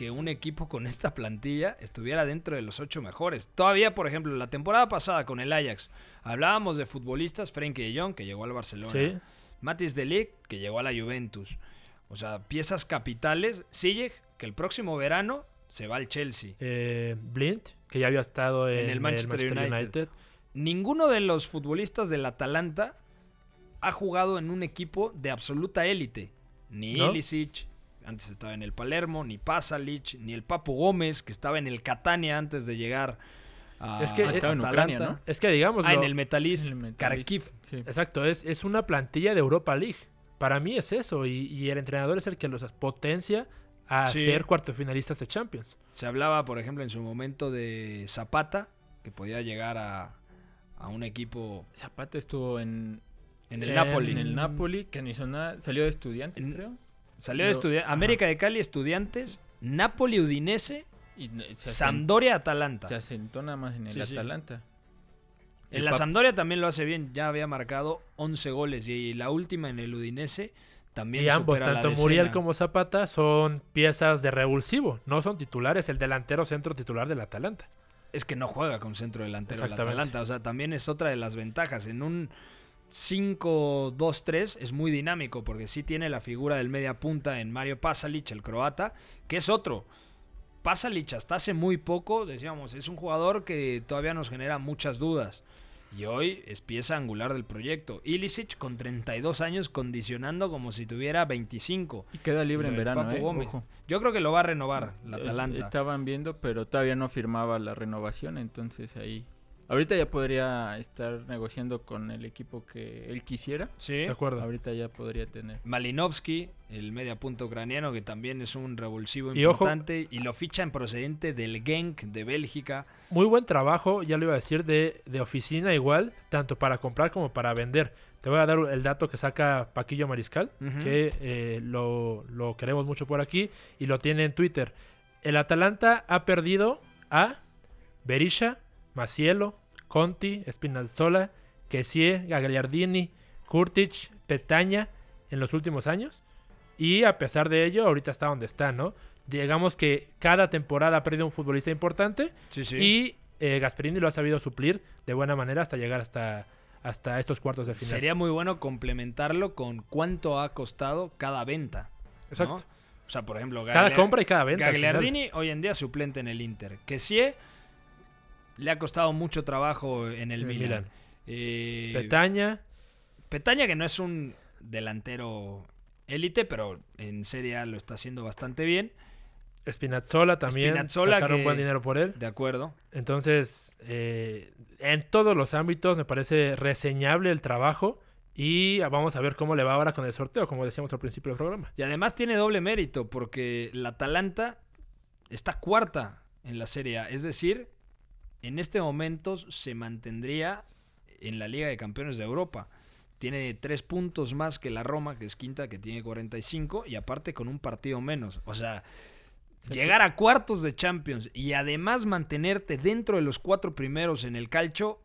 A: que un equipo con esta plantilla estuviera dentro de los ocho mejores. Todavía, por ejemplo, la temporada pasada con el Ajax, hablábamos de futbolistas, Frenkie de Jong, que llegó al Barcelona.
B: Sí.
A: Matis de Ligt, que llegó a la Juventus. O sea, piezas capitales. Ziyech, que el próximo verano se va al Chelsea.
B: Eh, Blind, que ya había estado en,
A: el Manchester United. Ninguno de los futbolistas del Atalanta ha jugado en un equipo de absoluta élite. Ni
B: ¿No?
A: Ilicic, antes estaba en el Palermo, ni Pasalic, ni el Papu Gómez, que estaba en el Catania antes de llegar a
B: Es que
D: estaba en. Ucrania, ¿no?
B: Es que digamos...
A: Ah, en el Metalist. Kharkiv.
D: Sí.
B: Exacto, es, es una plantilla de Europa League. Para mí es eso, y, y el entrenador es el que los potencia a
A: Sí.
B: ser cuartofinalistas de Champions.
A: Se hablaba, por ejemplo, en su momento de Zapata, que podía llegar a, a un equipo
D: Zapata estuvo en,
A: en el
B: En-
A: Napoli.
D: en el Napoli, que ni hizo nada, salió de estudiantes,
A: En-
D: creo.
A: Salió de. América de Cali, Estudiantes, Napoli, Udinese
D: Y se
A: Sampdoria Atalanta.
D: Se asentó nada más en el
A: Sí, sí.
D: Atalanta.
A: En la Sampdoria también lo hace bien, ya había marcado 11 goles y la última en el Udinese también
B: Y ambos,
A: supera la
B: tanto Muriel como Zapata, son piezas de revulsivo. No son titulares, el delantero centro titular del Atalanta.
A: Es que no juega con centro delantero el
B: Exactamente.
A: Atalanta, o sea, también es otra de las ventajas. En un 5-2-3 es muy dinámico porque sí tiene la figura del media punta en Mario Pasalic, el croata, que es otro. Pasalic hasta hace muy poco, decíamos, es un jugador que todavía nos genera muchas dudas. Y hoy es pieza angular del proyecto. Ilicic con 32 años condicionando como si tuviera 25.
D: Y queda libre en verano, ¿eh?
A: Gómez. Yo creo que lo va a renovar la Atalanta.
D: Estaban viendo, pero todavía no firmaba la renovación, entonces ahí... Ahorita ya podría estar negociando con el equipo que él quisiera.
A: Sí.
B: De acuerdo.
D: Ahorita ya podría tener.
A: Malinovsky, el media punta ucraniano, que también es un revulsivo
B: Y ojo-
A: importante, y lo fichan procedente del Genk de Bélgica.
B: Muy buen trabajo, ya lo iba a decir, de, de oficina igual, tanto para comprar como para vender. Te voy a dar el dato que saca Paquillo Mariscal, que eh, lo, lo queremos mucho por aquí y lo tiene en Twitter. El Atalanta ha perdido a Berisha, Macielo, Conti, Spinazzola, Kessie, Gagliardini, Kurtic, Petaña en los últimos años. Y a pesar de ello, ahorita está donde está, ¿no? Digamos que cada temporada ha perdido un futbolista importante
A: Sí, sí.
B: y eh, Gasperini lo ha sabido suplir de buena manera hasta llegar hasta, hasta estos cuartos de final.
A: Sería muy bueno complementarlo con cuánto ha costado cada venta. ¿no?
B: Exacto.
A: O sea, por ejemplo,
B: Cada compra y cada venta.
A: Gagliardini hoy en día suplente en el Inter. Que le ha costado mucho trabajo en el
B: el
A: Milan.
B: Milan.
A: Eh,
B: Petaña,
A: Petaña, que no es un delantero élite, pero en Serie A lo está haciendo bastante bien.
B: Spinazzola también.
A: Spinazzola
B: sacaron
A: que-
B: buen dinero por él.
A: De acuerdo.
B: Entonces, eh, en todos los ámbitos me parece reseñable el trabajo. Y vamos a ver cómo le va ahora con el sorteo, como decíamos al principio del programa.
A: Y además tiene doble mérito porque la Atalanta está cuarta en la Serie A. Es decir, en este momento se mantendría en la Liga de Campeones de Europa. Tiene tres puntos más que la Roma, que es quinta, que tiene 45, y aparte con un partido menos. O sea, llegar a cuartos de Champions y además mantenerte dentro de los cuatro primeros en el calcio,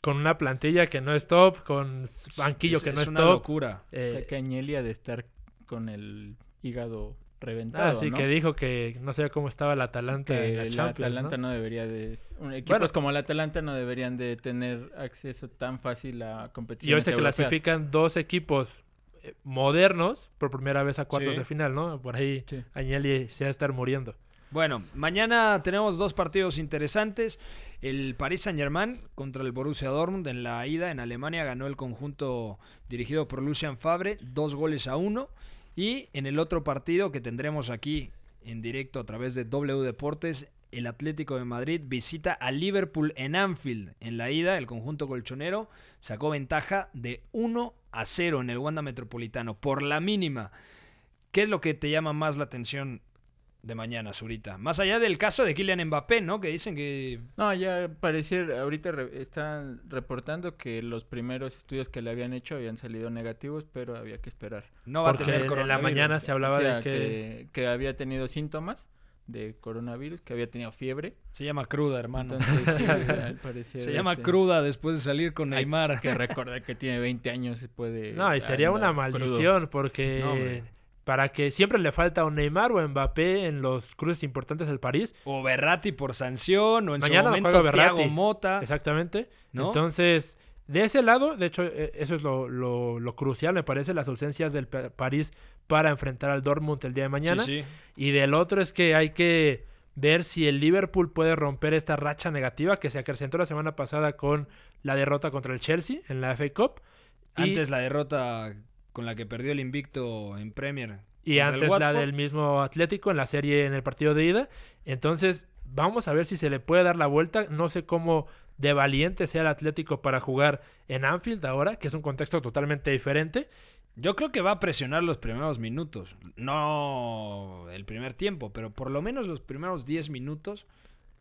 B: Con una plantilla que no es top, con banquillo
A: es,
B: que no
A: es
B: es
A: una
B: top.
A: locura.
B: Eh,
D: o sea, que de estar con el hígado reventado,
B: ah, sí,
D: ¿no?
B: que dijo que no sabía cómo estaba el Atalanta
D: que
B: en la
D: el
B: Champions,
D: Atalanta
B: ¿no?
D: ¿no? debería de equipos
B: Bueno.
D: como el Atalanta no deberían de tener acceso tan fácil a
B: Y
D: competiciones
B: hoy se
D: europeas.
B: clasifican dos equipos eh, modernos por primera vez a cuartos
A: Sí.
B: de final, ¿no? Por ahí
D: Sí.
B: Agnelli se va a estar muriendo.
A: Bueno, mañana tenemos dos partidos interesantes. El Paris Saint-Germain contra el Borussia Dortmund en la ida en Alemania ganó el conjunto dirigido por Lucian Fabre, dos goles a uno. Y en el otro partido que tendremos aquí en directo a través de W Deportes, el Atlético de Madrid visita a Liverpool en Anfield. En la ida, el conjunto colchonero sacó ventaja de 1 a 0 en el Wanda Metropolitano, por la mínima. ¿Qué es lo que te llama más la atención de mañana, Zurita? Más allá del caso de Kylian Mbappé, ¿no? Que dicen que...
D: No, ya parecer ahorita re- están reportando que los primeros estudios que le habían hecho habían salido negativos, pero había que esperar.
A: No va a
B: Porque
A: tener
B: en la
A: coronavirus.
B: mañana se hablaba
D: O sea,
B: de que...
D: que... que había tenido síntomas de coronavirus, que había tenido fiebre.
A: Se llama cruda, hermano.
D: Entonces, sí, al parecer,
A: Se llama
D: este,
A: cruda después de salir con
D: Hay
A: Neymar.
D: que recordar que tiene 20 años se puede
B: No, y sería una
D: crudo.
B: maldición porque
A: No.
B: Para que siempre le falta un Neymar o Mbappé en los cruces importantes del París.
A: O Berratti por sanción, o en
B: Mañana
A: su momento
B: Berratti.
A: Mota.
B: Exactamente.
A: ¿No?
B: Entonces, de ese lado, de hecho, eh, eso es lo, lo- lo crucial, me parece, las ausencias del Pa- París para enfrentar al Dortmund el día de mañana.
A: Sí, sí.
B: Y del otro es que hay que ver si el Liverpool puede romper esta racha negativa que se acrecentó la semana pasada con la derrota contra el Chelsea en la FA Cup. Y-
A: Antes la derrota con la que perdió el invicto en Premier.
B: Y antes la del mismo Atlético en la serie en el partido de ida. Entonces, vamos a ver si se le puede dar la vuelta. No sé cómo de valiente sea el Atlético para jugar en Anfield ahora, que es un contexto totalmente diferente.
A: Yo creo que va a presionar los primeros minutos. No el primer tiempo, pero por lo menos los primeros 10 minutos.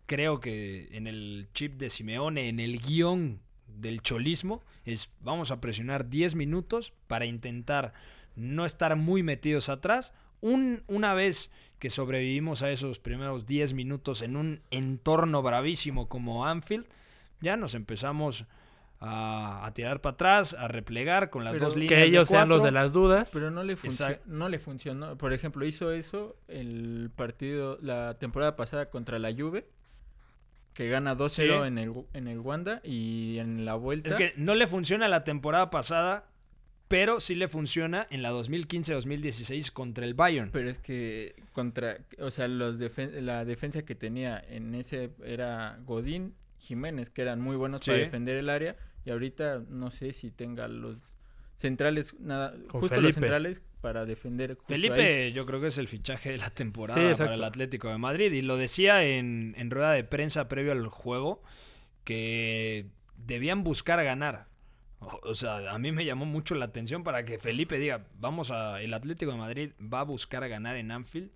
A: Creo que en el chip de Simeone, en el guion del cholismo, es vamos a presionar 10 minutos para intentar no estar muy metidos atrás. Un- una vez que sobrevivimos a esos primeros 10 minutos en un entorno bravísimo como Anfield, ya nos empezamos a, a tirar para atrás, a replegar con las
D: Pero
A: dos líneas.
B: Que ellos
A: de
B: sean los de las dudas.
D: Pero no le, no le funcionó. Por ejemplo, hizo eso el partido, la temporada pasada contra la Juve, que gana 2-0
A: Sí.
D: en, el, en el Wanda y en la vuelta.
A: Es que no le funciona la temporada pasada, pero sí le funciona en la 2015-2016 contra el Bayern.
D: Pero es que contra, o sea, los defen- la defensa que tenía en ese era Godín, Jiménez, que eran muy buenos para defender el área, y ahorita no sé si tenga los centrales, nada,
B: Con
D: justo los centrales para defender. justo ahí.
A: Felipe, yo creo que es el fichaje de la temporada
B: Sí,
A: para el Atlético de Madrid. Y lo decía en, en rueda de prensa previo al juego, que debían buscar ganar. O, o sea, a mí me llamó mucho la atención para que Felipe diga, vamos a, el Atlético de Madrid va a buscar ganar en Anfield.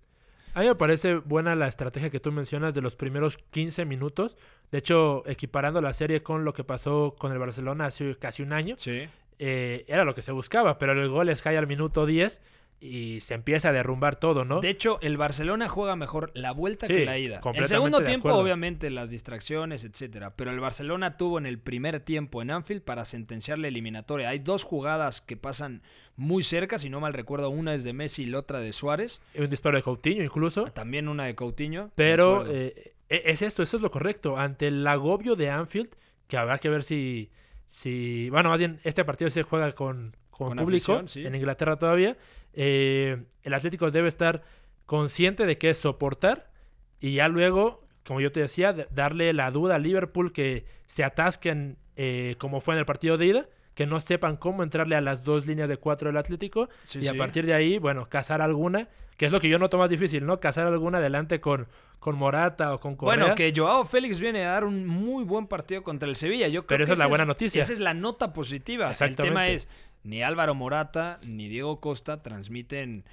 B: A mí me parece buena la estrategia que tú mencionas de los primeros 15 minutos. De hecho, equiparando la serie con lo que pasó con el Barcelona hace casi un año,
A: Sí.
B: Eh, era lo que se buscaba, pero el gol les cae al minuto 10 y se empieza a derrumbar todo, ¿no?
A: De hecho, el Barcelona juega mejor la vuelta
B: Sí,
A: que la ida. El segundo tiempo, obviamente, las distracciones, etcétera. Pero el Barcelona tuvo en el primer tiempo en Anfield para sentenciar la eliminatoria. Hay dos jugadas que pasan muy cerca, si no mal recuerdo, una es de Messi y la otra de Suárez.
B: Un disparo de Coutinho incluso.
A: También una de Coutinho.
B: Pero eh, e- es esto, eso es lo correcto. Ante el agobio de Anfield, que habrá que ver si, si bueno, más bien este partido se juega con, con,
A: Con
B: público
A: afición, sí.
B: en Inglaterra todavía. eh, el Atlético debe estar consciente de que es soportar y ya luego, como yo te decía, de- darle la duda a Liverpool que se atasquen eh, como fue en el partido de ida, que no sepan cómo entrarle a las dos líneas de cuatro del Atlético
A: Sí,
B: y a partir de ahí, bueno, cazar alguna, que es lo que yo noto más difícil, ¿no? Cazar alguna adelante con, con Morata o con Correa.
A: Bueno, que Joao Félix viene a dar un muy buen partido contra el Sevilla. Yo creo
B: Pero
A: que
B: esa es la buena noticia.
A: Esa es la nota positiva. El tema es, ni Álvaro Morata ni Diego Costa transmiten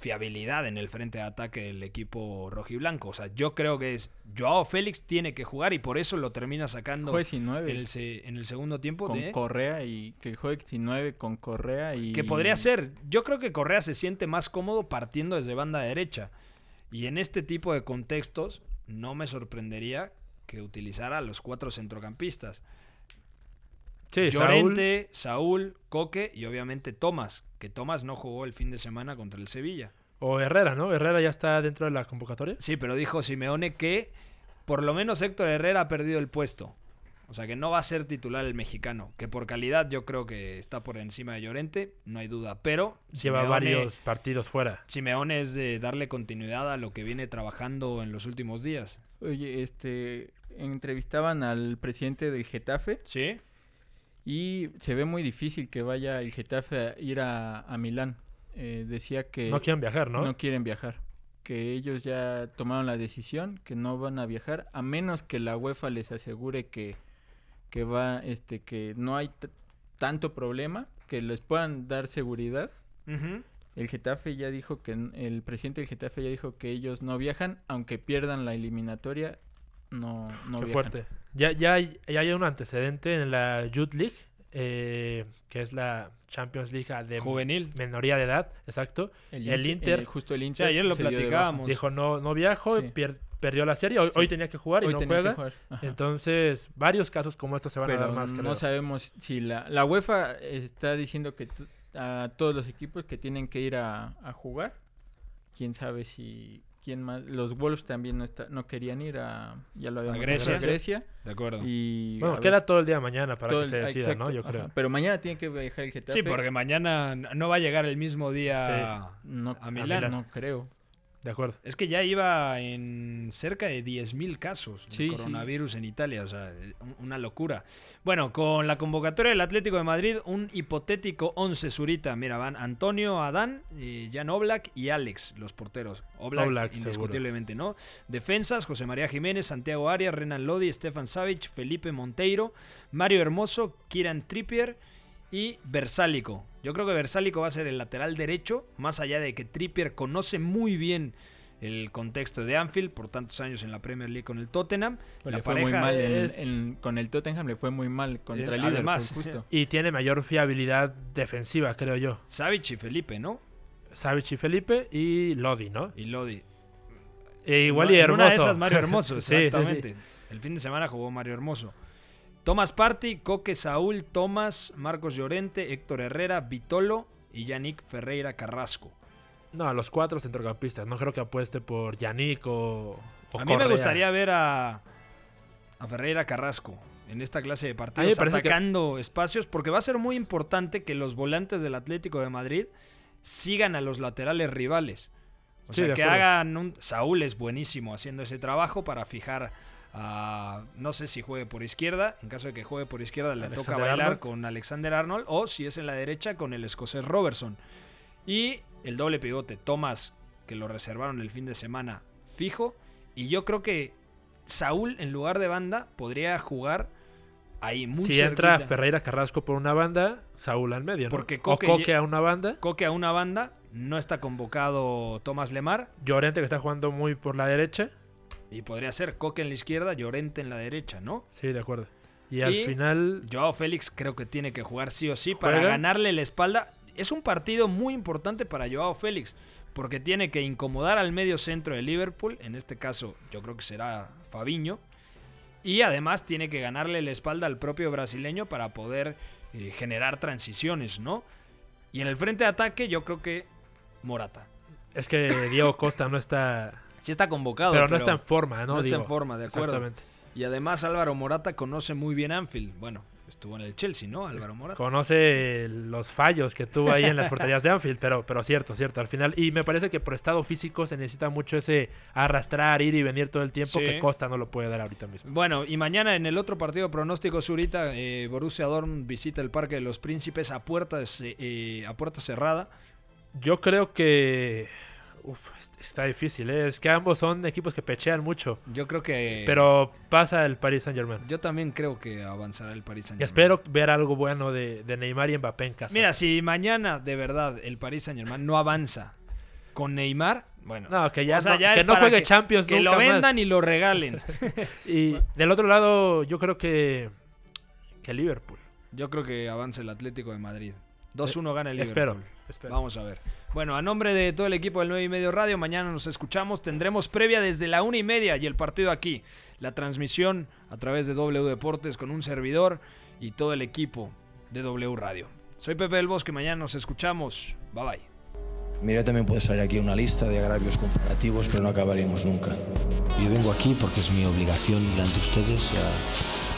A: fiabilidad en el frente de ataque del equipo rojiblanco. O sea, yo creo que es Joao Félix tiene que jugar y por eso lo termina sacando
D: Juegue sin nueve.
A: en el, se- en el segundo tiempo.
D: con
A: de-
D: Correa y que juegue sin 9 con Correa y
A: que podría ser. Yo creo que Correa se siente más cómodo partiendo desde banda derecha. Y en este tipo de contextos no me sorprendería que utilizara a los cuatro centrocampistas.
B: Sí, Saúl,
A: Llorente, Saúl, Coque y obviamente Tomás, que Tomás no jugó el fin de semana contra el Sevilla.
B: o Herrera, ¿no? Herrera ya está dentro de la convocatoria.
A: Sí, pero dijo Simeone que por lo menos Héctor Herrera ha perdido el puesto. O sea que no va a ser titular el mexicano, que por calidad yo creo que está por encima de Llorente, no hay duda. Pero
B: Lleva
A: Simeone-
B: varios partidos fuera.
A: Simeone es de darle continuidad a lo que viene trabajando en los últimos días.
D: Oye, este entrevistaban al presidente del Getafe
A: ¿Sí?
D: Y se ve muy difícil que vaya el Getafe a ir a, a Milán. Eh, decía que
B: No quieren viajar, ¿no?
D: no quieren viajar, que ellos ya tomaron la decisión que no van a viajar a menos que la UEFA les asegure que que va este que no hay tanto problema, que les puedan dar seguridad. El Getafe ya dijo que el presidente del Getafe ya dijo que ellos no viajan aunque pierdan la eliminatoria. No no
B: Qué
D: viajan.
B: fuerte. Ya, ya, hay, ya hay un antecedente en la Youth League, eh, que es la Champions League de
A: Juvenil.
B: menoría de edad, exacto.
D: El,
B: El
D: Inter- justo el
A: Sí,
D: Inter
A: ayer lo platicábamos.
B: dijo no, no viajo,
D: Sí.
B: pier- perdió la serie. Hoy,
D: Sí.
B: hoy tenía que jugar y
D: Hoy
B: no juega. Entonces, varios casos como estos se van a dar más.
D: no
B: creo.
D: sabemos si la, la UEFA está diciendo que a todos los equipos que tienen que ir a, a jugar. Quién sabe si quién más. Los Wolves también no, está- no querían ir a ya lo habíamos
A: Grecia.
D: hablado, Grecia.
A: De acuerdo.
D: Y
B: Bueno,
D: a
B: queda
D: ver,
B: todo el día de mañana para
D: todo
B: que
D: el-
B: se decida,
D: exacto,
B: ¿no? Yo
D: ajá.
B: creo.
D: Pero mañana tiene que viajar el Getafe.
A: Sí, porque mañana no va a llegar el mismo día
D: no,
A: a Milán.
B: Milán.
D: no creo.
B: De acuerdo.
A: Es que ya iba en cerca de 10.000 casos de
D: Sí, sí.
A: coronavirus en Italia, o sea, un- una locura. Bueno, con la convocatoria del Atlético de Madrid, un hipotético 11 Zurita. Mira, van Antonio, Adán, eh, Jan Oblak y Alex, los porteros. Oblak,
B: Oblak, seguro.
A: indiscutiblemente, ¿no? Defensas, José María Jiménez, Santiago Arias, Renan Lodi, Stefan Savic, Felipe Monteiro, Mario Hermoso, Kieran Trippier y Versálico. Yo creo que Versálico va a ser el lateral derecho, más allá de que Trippier conoce muy bien el contexto de Anfield por tantos años en la Premier League con el Tottenham.
D: Pero
A: la
D: le fue muy mal en-
A: es-
D: en- con el Tottenham le fue muy mal contra
A: Eh,
D: el Liverpool
A: además,
D: justo.
B: Y tiene mayor fiabilidad defensiva, creo yo.
A: Savic y Felipe, ¿no?
B: Savic y Felipe y Lodi, ¿no?
A: Y Lodi.
B: E igual y
A: En
B: Hermoso.
A: Una de esas Mario Hermoso,
B: Sí, sí, sí.
A: exactamente. El fin de semana jugó Mario Hermoso. Tomás Party, Coque Saúl, Tomás, Marcos Llorente, Héctor Herrera, Vitolo y Yannick Ferreira Carrasco.
B: No, los cuatro centrocampistas. No creo que apueste por Yannick o, o
A: a mí me gustaría ver a, a Ferreira Carrasco en esta clase de partidos
B: parece que-
A: atacando espacios porque va a ser muy importante que los volantes del Atlético de Madrid sigan a los laterales rivales. O
B: Sí,
A: sea, que
B: acuerdo.
A: hagan un... Saúl es buenísimo haciendo ese trabajo para fijar No sé si juegue por izquierda. En caso de que juegue por izquierda le toca bailar
B: Arnold.
A: con Alexander Arnold. O si es en la derecha con el escocés Robertson. Y el doble pivote, Thomas, que lo reservaron el fin de semana fijo. Y yo creo que Saúl, en lugar de banda, podría jugar ahí muy
B: si entra. Ferreira Carrasco por una banda, Saúl al medio, ¿no?
A: Porque
B: o
A: Coque
B: a una banda,
A: Coque a una banda, no está convocado Tomás Lemar.
B: Llorente que está jugando muy por la derecha.
A: Y podría ser Coque en la izquierda, Llorente en la derecha, ¿no?
B: Sí, de acuerdo. Y al final,
A: Joao Félix creo que tiene que jugar sí o sí para ganarle la espalda. Es un partido muy importante para Joao Félix, porque tiene que incomodar al medio centro de Liverpool, en este caso yo creo que será Fabiño, y además tiene que ganarle la espalda al propio brasileño para poder eh, generar transiciones, ¿no? Y en el frente de ataque yo creo que Morata.
B: es que Diego Costa no está...
A: Sí está convocado,
B: pero no está en forma, ¿no?
A: No está en forma, de acuerdo.
B: Exactamente.
A: Y además Álvaro Morata conoce muy bien Anfield. Bueno, estuvo en el Chelsea, ¿no? Álvaro Morata.
B: Conoce los fallos que tuvo ahí en las porterías de Anfield, pero, pero cierto, cierto, al final. Y me parece que por estado físico se necesita mucho ese arrastrar, ir y venir todo el tiempo,
A: Sí.
B: que Costa no lo puede dar ahorita mismo.
A: Bueno, y mañana en el otro partido pronóstico Zurita, eh, Borussia Dortmund visita el Parque de los Príncipes a puerta, eh, a puerta cerrada.
B: Yo creo que... Uf, está difícil, ¿eh? es que ambos son equipos que pechean mucho.
A: Yo creo que...
B: Pero pasa el Paris Saint Germain.
A: Yo también creo que avanzará el Paris Saint
B: Y espero ver algo bueno de, de Neymar y Mbappé en casa.
A: Mira, si mañana de verdad el Paris Saint Germain no avanza con Neymar, bueno.
B: No, que ya
A: o sea,
B: no,
A: ya
B: que no juegue Champions
A: Que
B: nunca
A: lo
B: más.
A: vendan y lo regalen.
B: Y del otro lado, yo creo que... Que Liverpool.
A: Yo creo que avanza el Atlético de Madrid. 2-1 gana el Liverpool.
B: Espero, espero.
A: Vamos a ver. Bueno, a nombre de todo el equipo del 9 y medio Radio, mañana nos escuchamos. Tendremos previa desde la 1 y media y el partido aquí. La transmisión a través de W Deportes con un servidor y todo el equipo de W Radio. Soy Pepe del Bosque, mañana nos escuchamos. Bye bye.
K: Mira, también puede salir aquí una lista de agravios comparativos, pero no acabaríamos nunca.
L: Yo vengo aquí porque es mi obligación delante de ustedes. ya